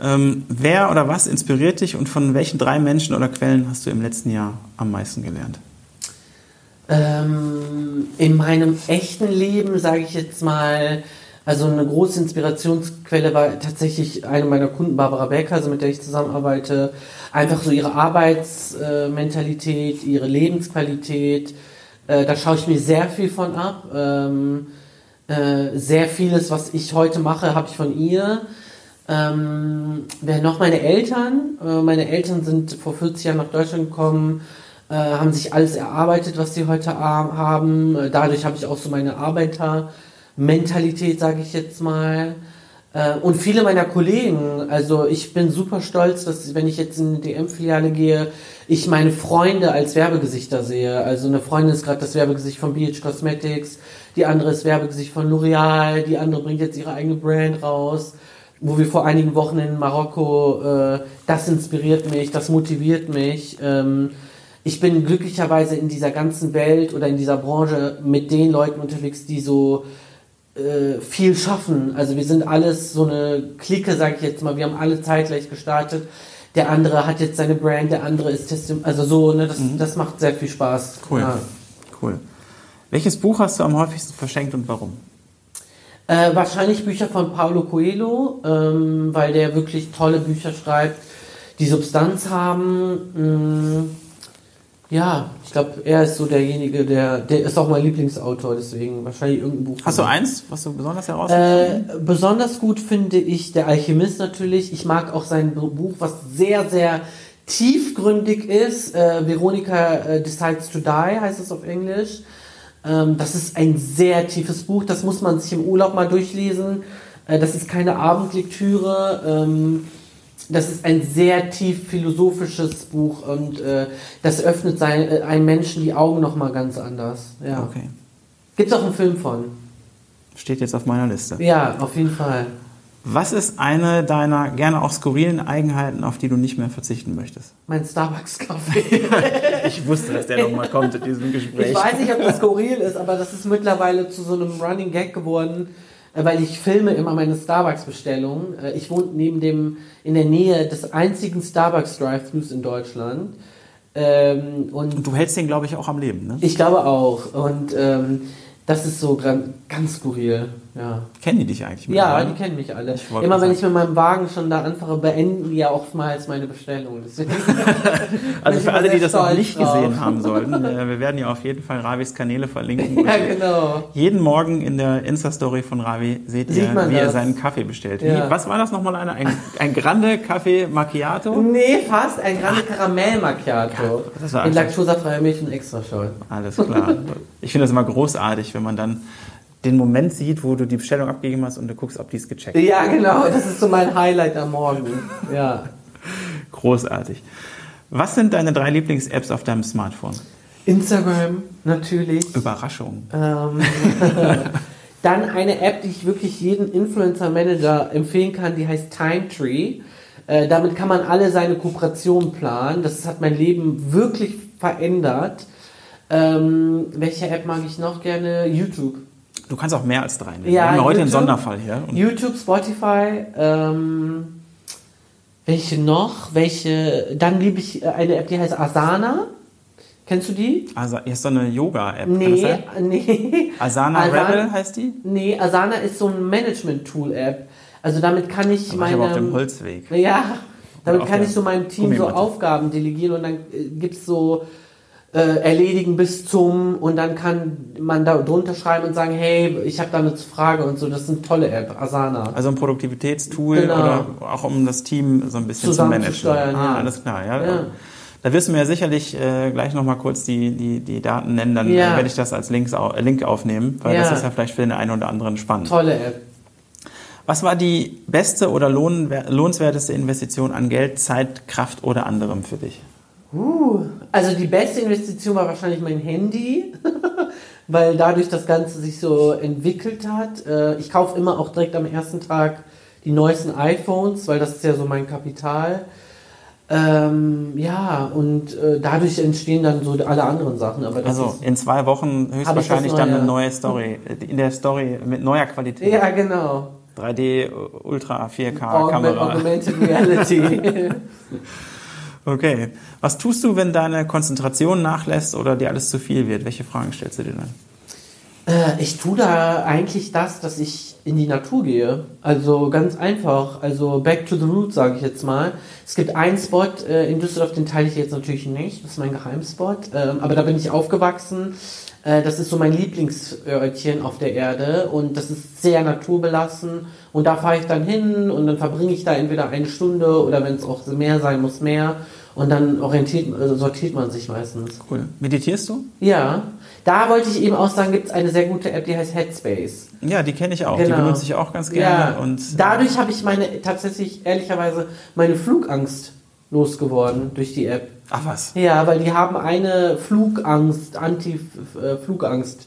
Ähm, wer oder was inspiriert dich und von welchen drei Menschen oder Quellen hast du im letzten Jahr am meisten gelernt? Ähm, in meinem echten Leben, sage ich jetzt mal, Also eine große Inspirationsquelle war tatsächlich eine meiner Kunden, Barbara Becker, also mit der ich zusammenarbeite. Einfach so ihre Arbeitsmentalität, ihre Lebensqualität. Äh, da schaue ich mir sehr viel von ab. Ähm, äh, sehr vieles, was ich heute mache, habe ich von ihr. Ähm, wer noch meine Eltern? Äh, meine Eltern sind vor 40 Jahren nach Deutschland gekommen, äh, haben sich alles erarbeitet, was sie heute haben. Äh, dadurch habe ich auch so meine Arbeitermentalität, sage ich jetzt mal. Äh, und viele meiner Kollegen, also ich bin super stolz, dass wenn ich jetzt in die DM-Filiale gehe, ich meine Freunde als Werbegesichter sehe. Also eine Freundin ist gerade das Werbegesicht von BH Cosmetics, die andere ist Werbegesicht von L'Oreal, die andere bringt jetzt ihre eigene Brand raus wo wir vor einigen Wochen in Marokko, äh, das inspiriert mich, das motiviert mich. Ähm, ich bin glücklicherweise in dieser ganzen Welt oder in dieser Branche mit den Leuten unterwegs, die so äh, viel schaffen. Also wir sind alles so eine Clique, sage ich jetzt mal. Wir haben alle zeitgleich gestartet. Der andere hat jetzt seine Brand, der andere ist Testim also so, ne, das, mhm. das macht sehr viel Spaß. Cool. Ja. Cool. Welches Buch hast du am häufigsten verschenkt und warum? Äh, wahrscheinlich Bücher von Paulo Coelho, ähm, weil der wirklich tolle Bücher schreibt, die Substanz haben. Ähm, ja, ich glaube, er ist so derjenige, der, der ist auch mein Lieblingsautor, deswegen wahrscheinlich irgendein Buch. Hast du eins, was du besonders herausfindest? Äh, besonders gut finde ich Der Alchemist natürlich. Ich mag auch sein Buch, was sehr, sehr tiefgründig ist. Äh, Veronica äh, Decides to Die heißt es auf Englisch. Ähm, das ist ein sehr tiefes Buch, das muss man sich im Urlaub mal durchlesen. Äh, das ist keine Abendlektüre. Ähm, das ist ein sehr tief philosophisches Buch und äh, das öffnet sein, äh, einem Menschen die Augen nochmal ganz anders. Ja. Okay. Gibt es auch einen Film von. Steht jetzt auf meiner Liste. Ja, auf jeden Fall. Was ist eine deiner gerne auch skurrilen Eigenheiten, auf die du nicht mehr verzichten möchtest? Mein Starbucks-Kaffee. ich wusste, dass der nochmal kommt in diesem Gespräch. Ich weiß nicht, ob das skurril ist, aber das ist mittlerweile zu so einem Running Gag geworden, weil ich filme immer meine Starbucks-Bestellungen. Äh, ich wohne neben dem, in der Nähe des einzigen Starbucks-Drive-Thrus in Deutschland. Ähm, und, und, du hältst den, glaube ich, auch am Leben, ne? Ich glaube auch. Und ähm, das ist so ganz skurril. Ja. Kennen die dich eigentlich? Ja, die kennen mich alle. Immer wenn ich mit meinem Wagen schon da anfange, beenden die ja oftmals meine Bestellung. also für alle, die das noch nicht drauf. gesehen haben sollten, äh, wir werden ja auf jeden Fall Ravis Kanäle verlinken. ja, genau. Jeden Morgen in der Insta-Story von Ravi seht Sieht ihr, wie das? er seinen Kaffee bestellt. Ja. Wie, was war das nochmal? Eine? Ein, ein Grande Kaffee Macchiato? Nee, fast. Ein Grande Karamell Macchiato. Ja, in laktosefreier Milch und extra Scholl. Alles klar. Ich finde das immer großartig, wenn man dann den Moment sieht, wo du die Bestellung abgegeben hast und du guckst, ob die es gecheckt hat. Ja, genau. Das ist so mein Highlight am Morgen. Ja. Großartig. Was sind deine drei Lieblings-Apps auf deinem Smartphone? Instagram, natürlich. Überraschung. Ähm, dann eine App, die ich wirklich jedem Influencer-Manager empfehlen kann, die heißt Timetree. Äh, damit kann man alle seine Kooperationen planen. Das hat mein Leben wirklich verändert. Ähm, welche App mag ich noch gerne? YouTube. Du kannst auch mehr als drei nehmen. Ja, Wir haben ja heute YouTube, einen Sonderfall hier. YouTube, Spotify, ähm, welche noch? Welche? Dann liebe ich eine App, die heißt Asana. Kennst du die? Also, ist so eine Yoga-App. Nee, nee. Asana, Asana Rebel heißt die? Nee, Asana ist so ein Management-Tool-App. Also damit kann ich da meine. auf dem Holzweg. Ja, damit kann ich so meinem Team so Aufgaben delegieren und dann äh, gibt es so äh, erledigen bis zum und dann kann man da drunter schreiben und sagen, hey, ich habe da eine Frage und so. Das ist eine tolle App, Asana. Also ein Produktivitätstool genau. oder auch um das Team so ein bisschen zu managen. ah, ja. alles klar, ja. ja. Da wirst du mir sicherlich äh, gleich nochmal kurz die, die, die Daten nennen, dann ja. werde ich das als Links, Link aufnehmen, weil das ist ja vielleicht für den einen oder anderen spannend. Tolle App. Was war die beste oder lohnenswerteste Investition an Geld, Zeit, Kraft oder anderem für dich? Uh, also die beste Investition war wahrscheinlich mein Handy, weil dadurch das Ganze sich so entwickelt hat. Äh, ich kaufe immer auch direkt am ersten Tag die neuesten iPhones, weil das ist ja so mein Kapital. Ähm, ja, und äh, dadurch entstehen dann so alle anderen Sachen. Also in zwei Wochen höchstwahrscheinlich dann eine neue Story. In der Story mit neuer Qualität. Ja, genau. 3D Ultra 4K Kamera. Augmented Reality. Okay. Was tust du, wenn deine Konzentration nachlässt oder dir alles zu viel wird? Welche Fragen stellst du dir dann? Äh, ich tue da eigentlich das, dass ich in die Natur gehe. Also ganz einfach. Also back to the roots, sage ich jetzt mal. Es gibt einen Spot äh, in Düsseldorf, den teile ich jetzt natürlich nicht. Das ist mein Geheimspot. Ähm, aber da bin ich aufgewachsen. Äh, das ist so mein Lieblingsörtchen auf der Erde und das ist sehr naturbelassen. Und da fahre ich dann hin und dann verbringe ich da entweder eine Stunde oder wenn es auch mehr sein muss, mehr. Und dann orientiert, also sortiert man sich meistens. Cool. Meditierst du? Ja. Da wollte ich eben auch sagen, gibt es eine sehr gute App, die heißt Headspace. Ja, die kenne ich auch. Genau. Die benutze ich auch ganz gerne. Ja. Und, äh, Dadurch habe ich meine, tatsächlich, ehrlicherweise, meine Flugangst losgeworden durch die App. Ach was? Ja, weil die haben eine Flugangst, Anti-Flugangst.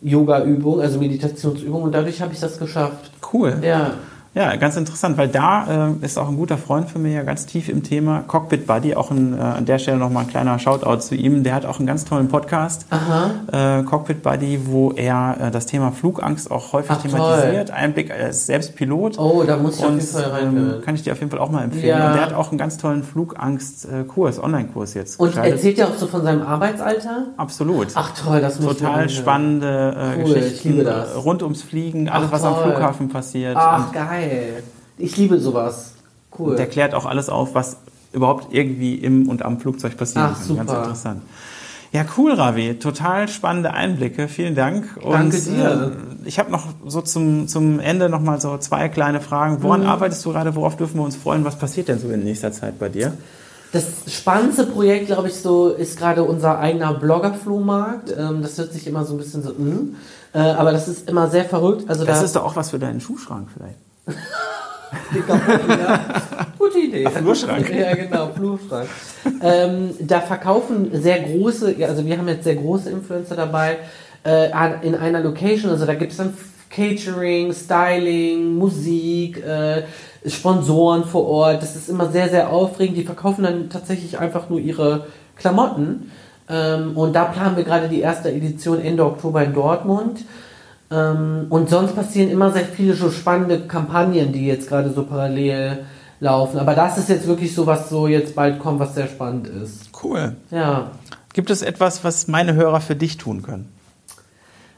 Yoga-Übung, also Meditationsübung und dadurch habe ich das geschafft. Cool. Ja. Ja, ganz interessant, weil da äh, ist auch ein guter Freund von mir ja ganz tief im Thema. Cockpit Buddy, auch ein, äh, an der Stelle nochmal ein kleiner Shoutout zu ihm. Der hat auch einen ganz tollen Podcast, äh, Cockpit Buddy, wo er äh, das Thema Flugangst auch häufig Ach, thematisiert. Toll. Einblick als selbst Pilot. Oh, da muss ich Und, auf jeden Fall rein. Ähm, kann ich dir auf jeden Fall auch mal empfehlen. Ja. Und der hat auch einen ganz tollen Flugangst-Kurs, Online-Kurs jetzt. Und gestaltet. erzählt er auch so von seinem Arbeitsalter? Absolut. Ach toll, das muss Total spannende äh, cool, Geschichten rund ums Fliegen, alles, Ach, was am Flughafen passiert. Ach, geil. Ich liebe sowas. Cool. Der klärt auch alles auf, was überhaupt irgendwie im und am Flugzeug passiert. Ach, Super. Ganz interessant. Ja, cool, Ravi. Total spannende Einblicke. Vielen Dank. Und, Danke dir. Äh, ich habe noch so zum, zum Ende noch mal so zwei kleine Fragen. Woran mhm. arbeitest du gerade? Worauf dürfen wir uns freuen? Was passiert denn so in nächster Zeit bei dir? Das spannendste Projekt, glaube ich, so ist gerade unser eigener Blogger-Flohmarkt. Ähm, das hört sich immer so ein bisschen so, mm, äh, aber das ist immer sehr verrückt. Also das da ist doch auch was für deinen Schuhschrank vielleicht. Gute Idee. Ach, Flurschrank. Ja, genau, Flurschrank. ähm, da verkaufen sehr große, also wir haben jetzt sehr große Influencer dabei, äh, in einer Location, also da gibt es dann Catering, Styling, Musik, äh, Sponsoren vor Ort. Das ist immer sehr, sehr aufregend. Die verkaufen dann tatsächlich einfach nur ihre Klamotten. Ähm, und da planen wir gerade die erste Edition Ende Oktober in Dortmund. Ähm, und sonst passieren immer sehr viele so spannende Kampagnen, die jetzt gerade so parallel laufen. Aber das ist jetzt wirklich so, was so jetzt bald kommt, was sehr spannend ist. Cool. Ja. Gibt es etwas, was meine Hörer für dich tun können?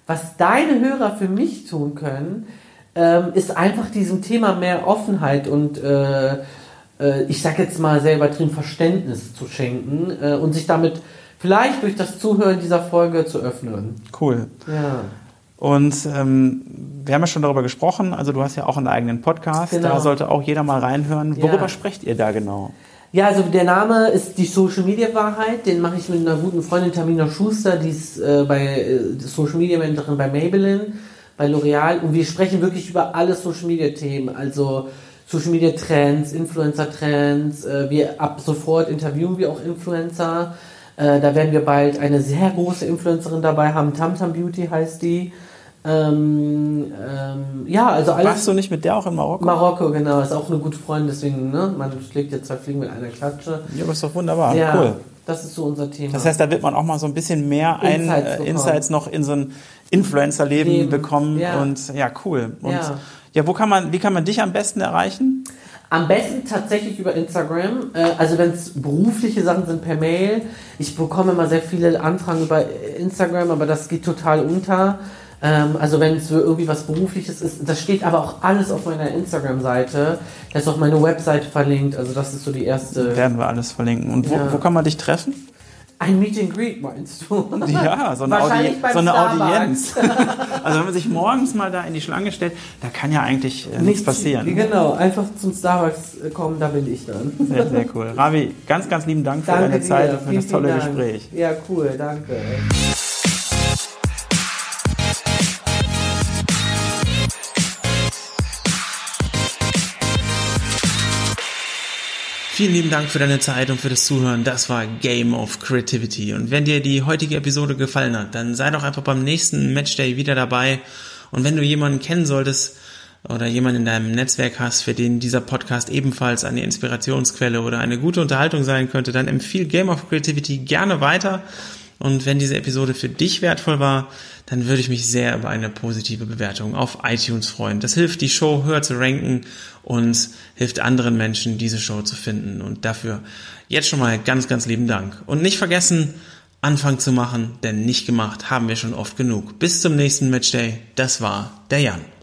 Was deine Hörer für mich tun können, ähm, ist einfach diesem Thema mehr Offenheit und äh, äh, ich sag jetzt mal sehr übertrieben Verständnis zu schenken äh, und sich damit vielleicht durch das Zuhören dieser Folge zu öffnen. Cool. Ja. Und ähm, wir haben ja schon darüber gesprochen, also du hast ja auch einen eigenen Podcast, genau. da sollte auch jeder mal reinhören. Worüber ja. sprecht ihr da genau? Ja, also der Name ist die Social Media Wahrheit, den mache ich mit einer guten Freundin Tamina Schuster, die ist äh, bei äh, Social Media Managerin bei Maybelline, bei L'Oreal und wir sprechen wirklich über alle Social Media Themen, also Social Media Trends, Influencer Trends, äh, wir ab sofort interviewen wir auch Influencer. Äh, da werden wir bald eine sehr große Influencerin dabei haben, Tamtam Beauty heißt die. Ähm, ähm, ja, also alles. Warst du nicht mit der auch in Marokko? Marokko, genau. Ist auch eine gute Freundin, deswegen, ne? Man schlägt jetzt zwei Fliegen mit einer Klatsche. Ja, aber ist doch wunderbar. Ja, cool. Das ist so unser Thema. Das heißt, da wird man auch mal so ein bisschen mehr Insights, ein, äh, Insights noch in so ein Influencer-Leben bekommen. Ja. Und ja, cool. Und ja. ja, wo kann man, wie kann man dich am besten erreichen? Am besten tatsächlich über Instagram. Äh, also wenn es berufliche Sachen sind per Mail. Ich bekomme immer sehr viele Anfragen über Instagram, aber das geht total unter. Ähm, also wenn es irgendwie was Berufliches ist, das steht aber auch alles auf meiner Instagram-Seite. Da ist auch meine Webseite verlinkt. Also das ist so die erste. Werden wir alles verlinken. Und wo, ja. wo kann man dich treffen? Ein Meet and Greet meinst du? Ja, so eine, Audi so eine Audienz. also wenn man sich morgens mal da in die Schlange stellt, da kann ja eigentlich äh, nichts passieren. Genau, einfach zum Starbucks kommen, da bin ich dann. Sehr, sehr cool. Ravi, ganz, ganz lieben Dank für danke deine dir. Zeit und für das tolle. Gespräch. Ja, cool, danke. Vielen lieben Dank für deine Zeit und für das Zuhören. Das war Game of Creativity. Und wenn dir die heutige Episode gefallen hat, dann sei doch einfach beim nächsten Matchday wieder dabei. Und wenn du jemanden kennen solltest oder jemanden in deinem Netzwerk hast, für den dieser Podcast ebenfalls eine Inspirationsquelle oder eine gute Unterhaltung sein könnte, dann empfiehl Game of Creativity gerne weiter. Und wenn diese Episode für dich wertvoll war, dann würde ich mich sehr über eine positive Bewertung auf iTunes freuen. Das hilft, die Show höher zu ranken und hilft anderen Menschen, diese Show zu finden. Und dafür jetzt schon mal ganz, ganz lieben Dank. Und nicht vergessen, anfangen zu machen, denn nicht gemacht haben wir schon oft genug. Bis zum nächsten Matchday. Das war der Jan.